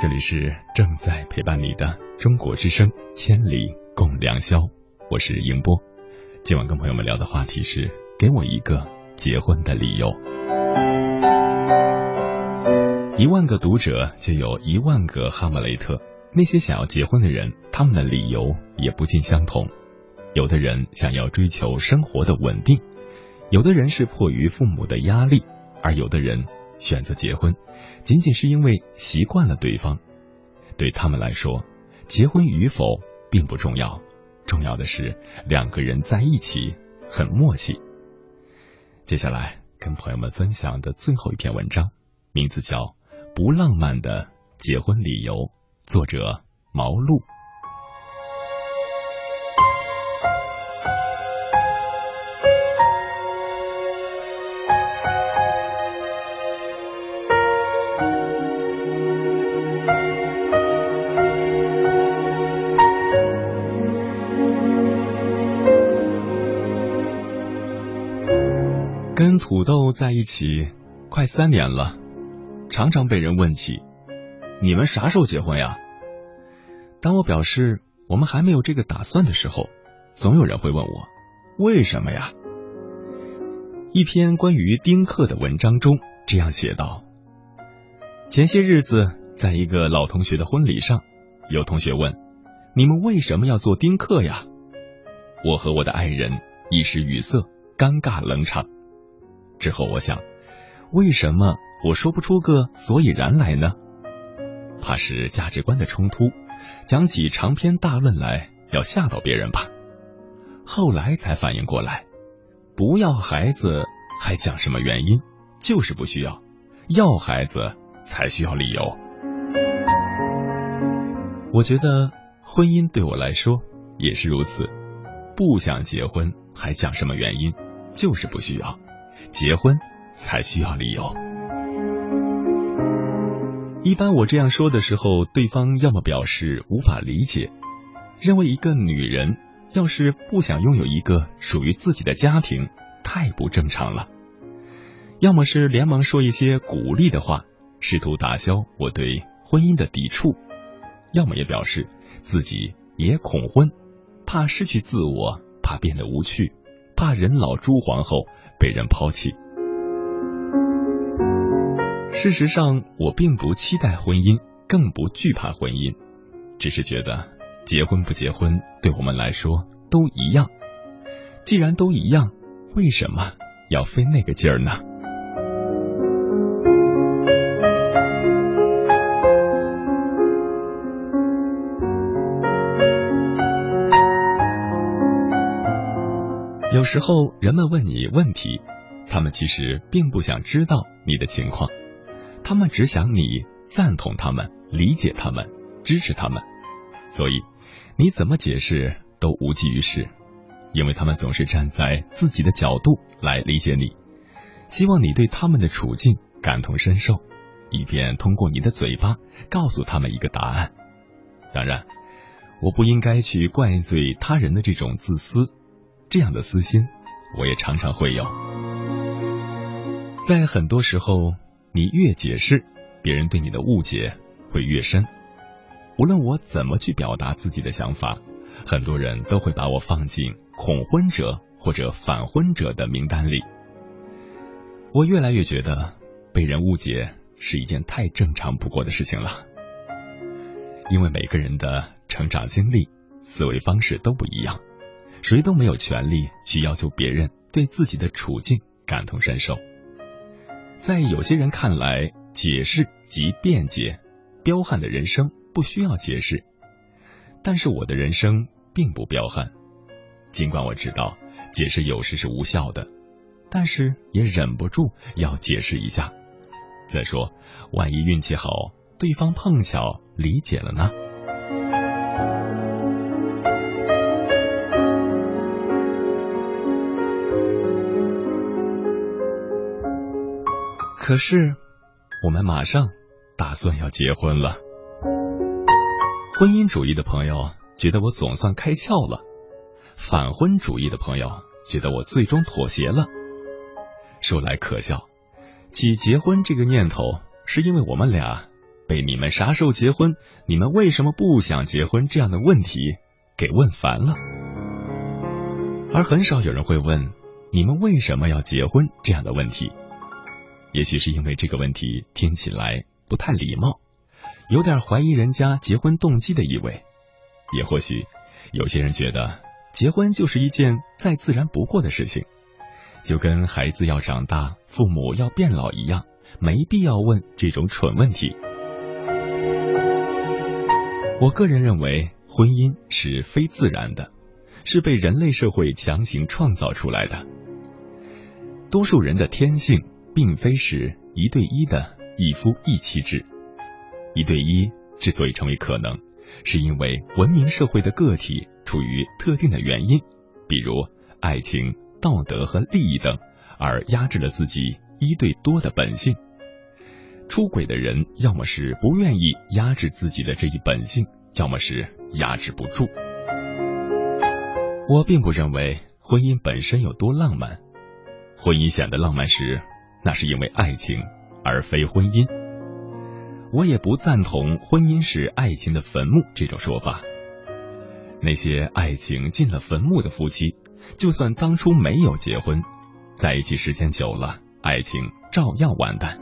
这里是正在陪伴你的中国之声《千里共良宵》，我是迎波。今晚跟朋友们聊的话题是：给我一个结婚的理由。一万个读者就有一万个哈姆雷特。那些想要结婚的人，他们的理由也不尽相同。有的人想要追求生活的稳定，有的人是迫于父母的压力，而有的人选择结婚，仅仅是因为习惯了对方。对他们来说，结婚与否并不重要，重要的是两个人在一起很默契。接下来跟朋友们分享的最后一篇文章，名字叫。不浪漫的结婚理由，作者毛璐。在一起快三年了。常常被人问起，你们啥时候结婚呀？当我表示我们还没有这个打算的时候，总有人会问我为什么呀？一篇关于丁克的文章中这样写道：前些日子，在一个老同学的婚礼上，有同学问：“你们为什么要做丁克呀？”我和我的爱人一时语塞，尴尬冷场。之后我想，为什么？我说不出个所以然来呢，怕是价值观的冲突，讲起长篇大论来要吓到别人吧。后来才反应过来，不要孩子还讲什么原因，就是不需要；要孩子才需要理由。我觉得婚姻对我来说也是如此，不想结婚还讲什么原因，就是不需要；结婚才需要理由。一般我这样说的时候，对方要么表示无法理解，认为一个女人要是不想拥有一个属于自己的家庭，太不正常了；要么是连忙说一些鼓励的话，试图打消我对婚姻的抵触；要么也表示自己也恐婚，怕失去自我，怕变得无趣，怕人老珠黄后被人抛弃。事实上，我并不期待婚姻，更不惧怕婚姻，只是觉得结婚不结婚对我们来说都一样。既然都一样，为什么要费那个劲儿呢？有时候人们问你问题，他们其实并不想知道你的情况，他们只想你赞同他们、理解他们、支持他们，所以你怎么解释都无济于事，因为他们总是站在自己的角度来理解你，希望你对他们的处境感同身受，以便通过你的嘴巴告诉他们一个答案。当然，我不应该去怪罪他人的这种自私。这样的私心，我也常常会有。在很多时候，你越解释，别人对你的误解会越深。无论我怎么去表达自己的想法，很多人都会把我放进恐婚者或者反婚者的名单里。我越来越觉得，被人误解是一件太正常不过的事情了，因为每个人的成长经历、思维方式都不一样。谁都没有权利去要求别人对自己的处境感同身受。在有些人看来，解释即辩解，彪悍的人生不需要解释。但是我的人生并不彪悍，尽管我知道解释有时是无效的，但是也忍不住要解释一下。再说，万一运气好，对方碰巧理解了呢？可是，我们马上打算要结婚了。婚姻主义的朋友觉得我总算开窍了，反婚主义的朋友觉得我最终妥协了。说来可笑，起结婚这个念头是因为我们俩被你们啥时候结婚、你们为什么不想结婚这样的问题给问烦了，而很少有人会问你们为什么要结婚这样的问题。也许是因为这个问题听起来不太礼貌，有点怀疑人家结婚动机的意味；也或许有些人觉得结婚就是一件再自然不过的事情，就跟孩子要长大、父母要变老一样，没必要问这种蠢问题。我个人认为，婚姻是非自然的，是被人类社会强行创造出来的，多数人的天性。并非是一对一的一夫一妻制，一对一之所以成为可能，是因为文明社会的个体出于特定的原因，比如爱情、道德和利益等，而压制了自己一对多的本性。出轨的人要么是不愿意压制自己的这一本性，要么是压制不住。我并不认为婚姻本身有多浪漫，婚姻显得浪漫时。那是因为爱情，而非婚姻。我也不赞同“婚姻是爱情的坟墓”这种说法。那些爱情进了坟墓的夫妻，就算当初没有结婚，在一起时间久了，爱情照样完蛋。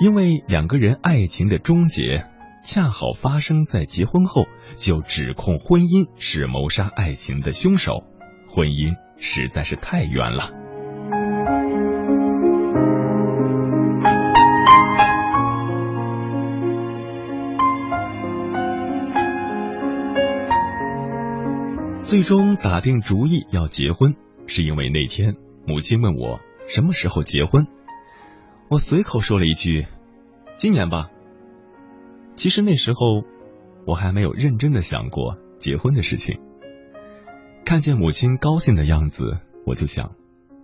因为两个人爱情的终结，恰好发生在结婚后，就指控婚姻是谋杀爱情的凶手，婚姻实在是太冤了。最终打定主意要结婚，是因为那天母亲问我什么时候结婚，我随口说了一句：“今年吧。”其实那时候我还没有认真的想过结婚的事情。看见母亲高兴的样子，我就想，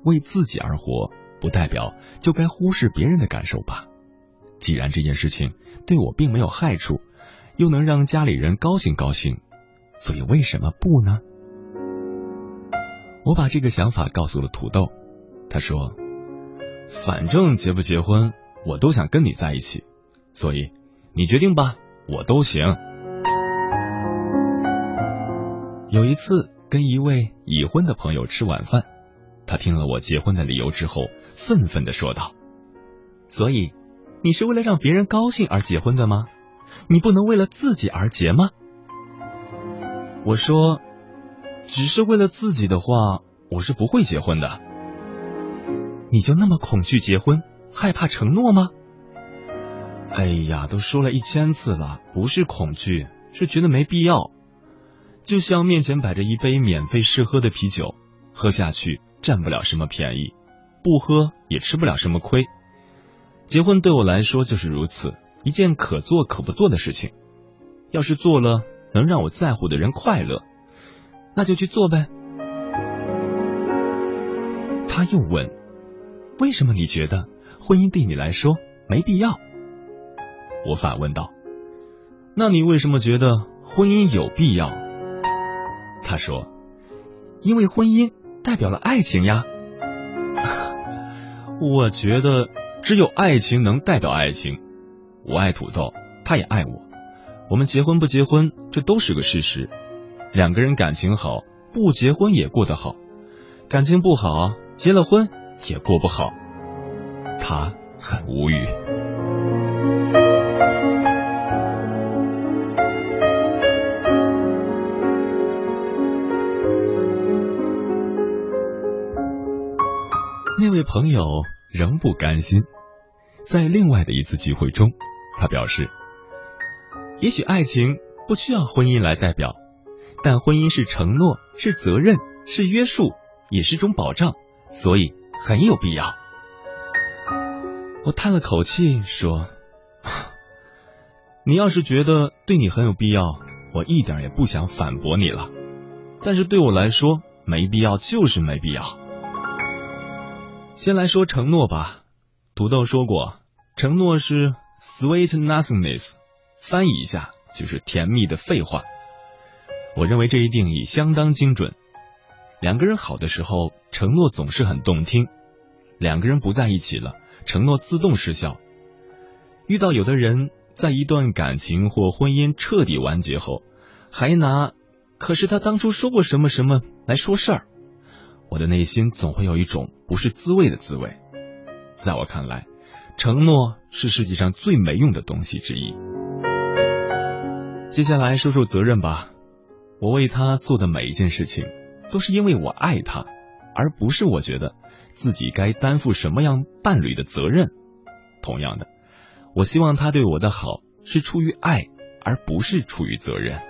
为自己而活，不代表就该忽视别人的感受吧。既然这件事情对我并没有害处，又能让家里人高兴高兴，所以为什么不呢？我把这个想法告诉了土豆，他说：“反正结不结婚，我都想跟你在一起，所以你决定吧，我都行。有一次跟一位已婚的朋友吃晚饭，他听了我结婚的理由之后，愤愤的说道：“所以你是为了让别人高兴而结婚的吗？你不能为了自己而结吗？”我说：“只是为了自己的话，我是不会结婚的。”你就那么恐惧结婚，害怕承诺吗？哎呀，都说了一千次了，不是恐惧，是觉得没必要。就像面前摆着一杯免费试喝的啤酒，喝下去占不了什么便宜，不喝也吃不了什么亏。结婚对我来说就是如此，一件可做可不做的事情。要是做了能让我在乎的人快乐，那就去做呗。他又问。为什么你觉得婚姻对你来说没必要？我反问道。那你为什么觉得婚姻有必要？他说，因为婚姻代表了爱情呀。[laughs] 我觉得只有爱情能代表爱情。我爱土豆，他也爱我。我们结婚不结婚，这都是个事实。两个人感情好，不结婚也过得好；感情不好，结了婚。也过不好，他很无语。那位朋友仍不甘心，在另外的一次聚会中，他表示：“也许爱情不需要婚姻来代表，但婚姻是承诺，是责任，是约束，也是种保障，所以。”很有必要。我叹了口气说：“ [sighs] 你要是觉得对你很有必要，我一点也不想反驳你了。但是对我来说，没必要就是没必要。先来说承诺吧。土豆说过，承诺是 sweet nothingness，翻译一下就是甜蜜的废话。我认为这一定义相当精准。两个人好的时候，承诺总是很动听；两个人不在一起了，承诺自动失效。遇到有的人，在一段感情或婚姻彻底完结后，还拿“可是他当初说过什么什么”来说事儿，我的内心总会有一种不是滋味的滋味。在我看来，承诺是世界上最没用的东西之一。接下来说说责任吧，我为他做的每一件事情。都是因为我爱他，而不是我觉得自己该担负什么样伴侣的责任。同样的，我希望他对我的好是出于爱，而不是出于责任。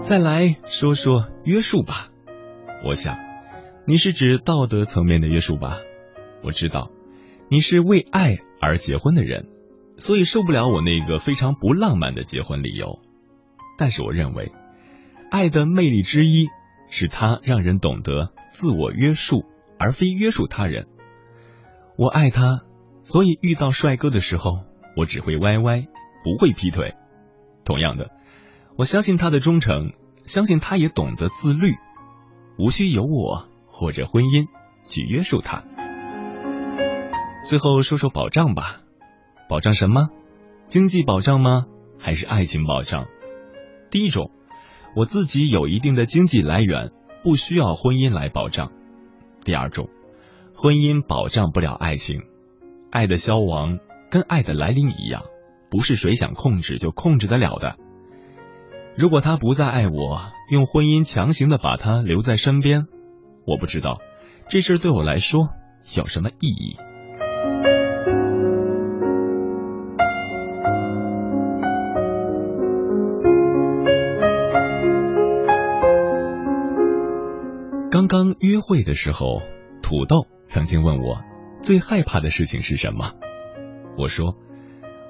再来说说约束吧，我想你是指道德层面的约束吧？我知道你是为爱而结婚的人。所以受不了我那个非常不浪漫的结婚理由，但是我认为，爱的魅力之一是它让人懂得自我约束，而非约束他人。我爱他，所以遇到帅哥的时候，我只会歪歪，不会劈腿。同样的，我相信他的忠诚，相信他也懂得自律，无需由我或者婚姻去约束他。最后说说保障吧。保障什么？经济保障吗？还是爱情保障？第一种，我自己有一定的经济来源，不需要婚姻来保障。第二种，婚姻保障不了爱情，爱的消亡跟爱的来临一样，不是谁想控制就控制得了的。如果他不再爱我，用婚姻强行的把他留在身边，我不知道这事对我来说有什么意义。刚刚约会的时候，土豆曾经问我最害怕的事情是什么。我说，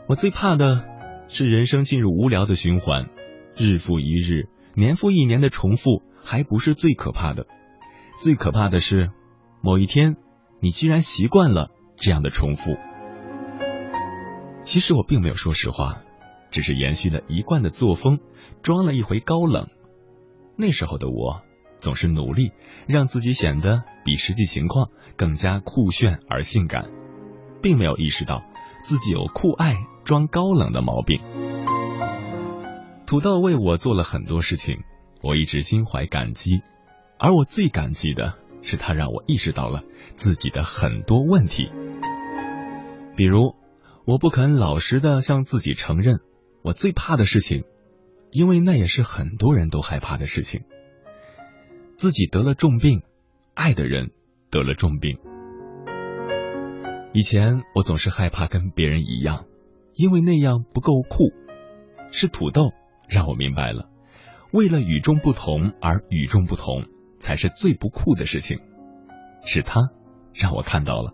我最怕的是人生进入无聊的循环，日复一日，年复一年的重复，还不是最可怕的。最可怕的是某一天，你居然习惯了这样的重复。其实我并没有说实话，只是延续了一贯的作风，装了一回高冷。那时候的我总是努力让自己显得比实际情况更加酷炫而性感，并没有意识到自己有酷爱装高冷的毛病。土豆为我做了很多事情，我一直心怀感激，而我最感激的是他让我意识到了自己的很多问题，比如我不肯老实的向自己承认我最怕的事情。因为那也是很多人都害怕的事情。自己得了重病，爱的人得了重病。以前我总是害怕跟别人一样，因为那样不够酷。是土豆让我明白了，为了与众不同而与众不同，才是最不酷的事情。是他让我看到了，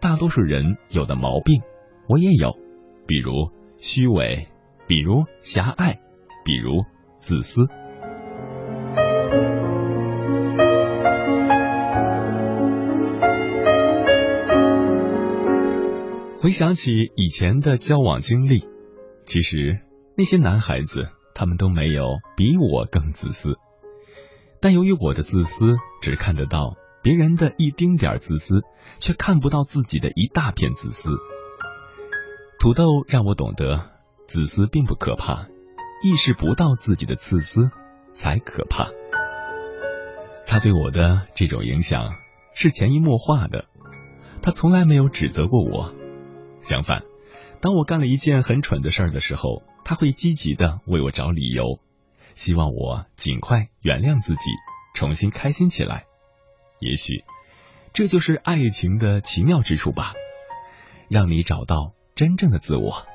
大多数人有的毛病，我也有，比如虚伪，比如狭隘。比如自私。回想起以前的交往经历，其实那些男孩子他们都没有比我更自私，但由于我的自私只看得到别人的一丁点自私，却看不到自己的一大片自私。土豆让我懂得，自私并不可怕。意识不到自己的自私才可怕。他对我的这种影响是潜移默化的，他从来没有指责过我。相反，当我干了一件很蠢的事儿的时候，他会积极的为我找理由，希望我尽快原谅自己，重新开心起来。也许这就是爱情的奇妙之处吧，让你找到真正的自我。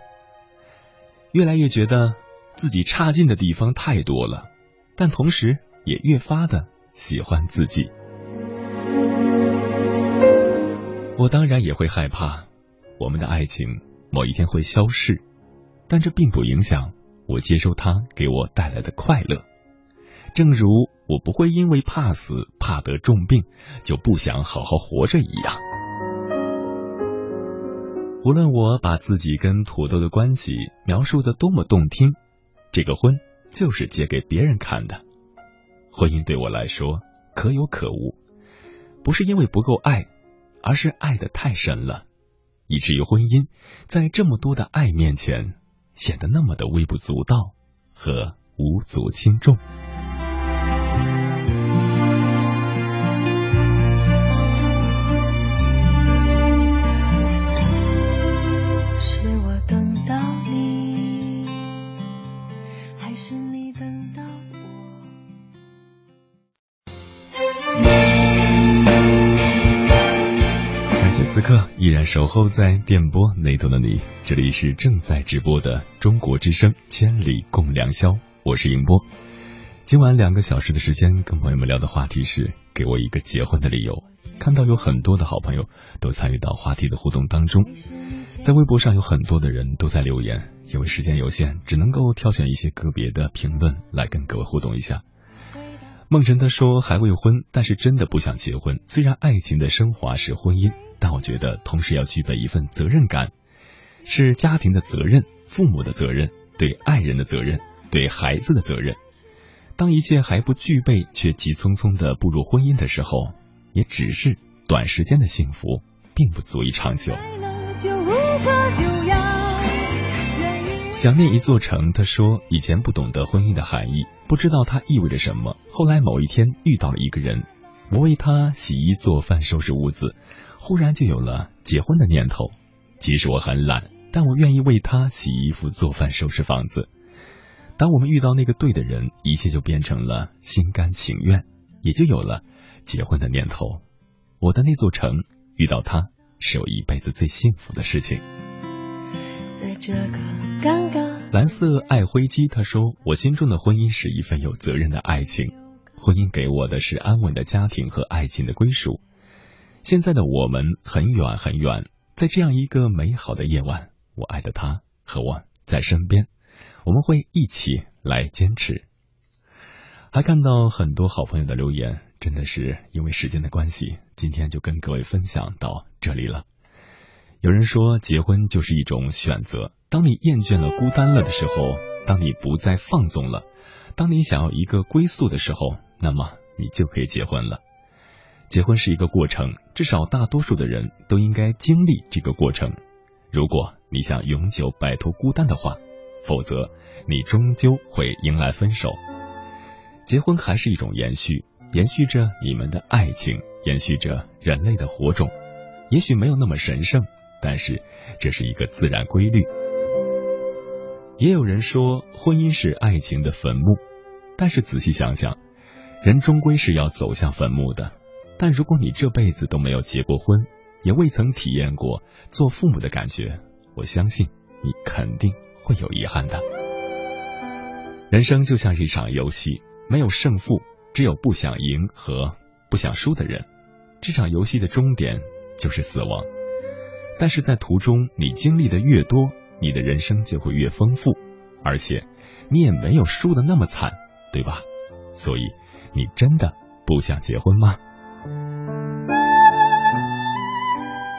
越来越觉得。自己差劲的地方太多了，但同时也越发的喜欢自己。我当然也会害怕我们的爱情某一天会消逝，但这并不影响我接受它给我带来的快乐。正如我不会因为怕死、怕得重病就不想好好活着一样。无论我把自己跟土豆的关系描述的多么动听。这个婚就是结给别人看的，婚姻对我来说可有可无，不是因为不够爱，而是爱的太深了，以至于婚姻在这么多的爱面前显得那么的微不足道和无足轻重。此刻依然守候在电波那头的你，这里是正在直播的中国之声《千里共良宵》，我是迎波。今晚两个小时的时间，跟朋友们聊的话题是“给我一个结婚的理由”。看到有很多的好朋友都参与到话题的互动当中，在微博上有很多的人都在留言，因为时间有限，只能够挑选一些个别的评论来跟各位互动一下。梦辰他说还未婚，但是真的不想结婚。虽然爱情的升华是婚姻，但我觉得同时要具备一份责任感，是家庭的责任、父母的责任、对爱人的责任、对孩子的责任。当一切还不具备，却急匆匆的步入婚姻的时候，也只是短时间的幸福，并不足以长久。想念一座城，他说以前不懂得婚姻的含义，不知道它意味着什么。后来某一天遇到了一个人，我为他洗衣做饭收拾屋子，忽然就有了结婚的念头。即使我很懒，但我愿意为他洗衣服、做饭、收拾房子。当我们遇到那个对的人，一切就变成了心甘情愿，也就有了结婚的念头。我的那座城遇到他，是我一辈子最幸福的事情。在这个尴尬。蓝色爱灰机他说：“我心中的婚姻是一份有责任的爱情，婚姻给我的是安稳的家庭和爱情的归属。现在的我们很远很远，在这样一个美好的夜晚，我爱的他和我在身边，我们会一起来坚持。”还看到很多好朋友的留言，真的是因为时间的关系，今天就跟各位分享到这里了。有人说，结婚就是一种选择。当你厌倦了孤单了的时候，当你不再放纵了，当你想要一个归宿的时候，那么你就可以结婚了。结婚是一个过程，至少大多数的人都应该经历这个过程。如果你想永久摆脱孤单的话，否则你终究会迎来分手。结婚还是一种延续，延续着你们的爱情，延续着人类的火种。也许没有那么神圣，但是这是一个自然规律。也有人说，婚姻是爱情的坟墓，但是仔细想想，人终归是要走向坟墓的。但如果你这辈子都没有结过婚，也未曾体验过做父母的感觉，我相信你肯定会有遗憾的。人生就像是一场游戏，没有胜负，只有不想赢和不想输的人。这场游戏的终点就是死亡。但是在途中，你经历的越多，你的人生就会越丰富，而且你也没有输的那么惨，对吧？所以，你真的不想结婚吗？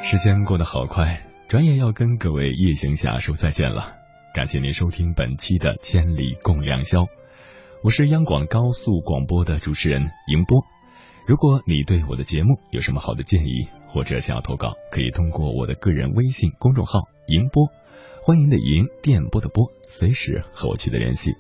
时间过得好快，转眼要跟各位夜行侠说再见了。感谢您收听本期的《千里共良宵》，我是央广高速广播的主持人迎波。如果你对我的节目有什么好的建议，或者想要投稿，可以通过我的个人微信公众号“迎波”，欢迎的迎，电波的波，随时和我取得联系。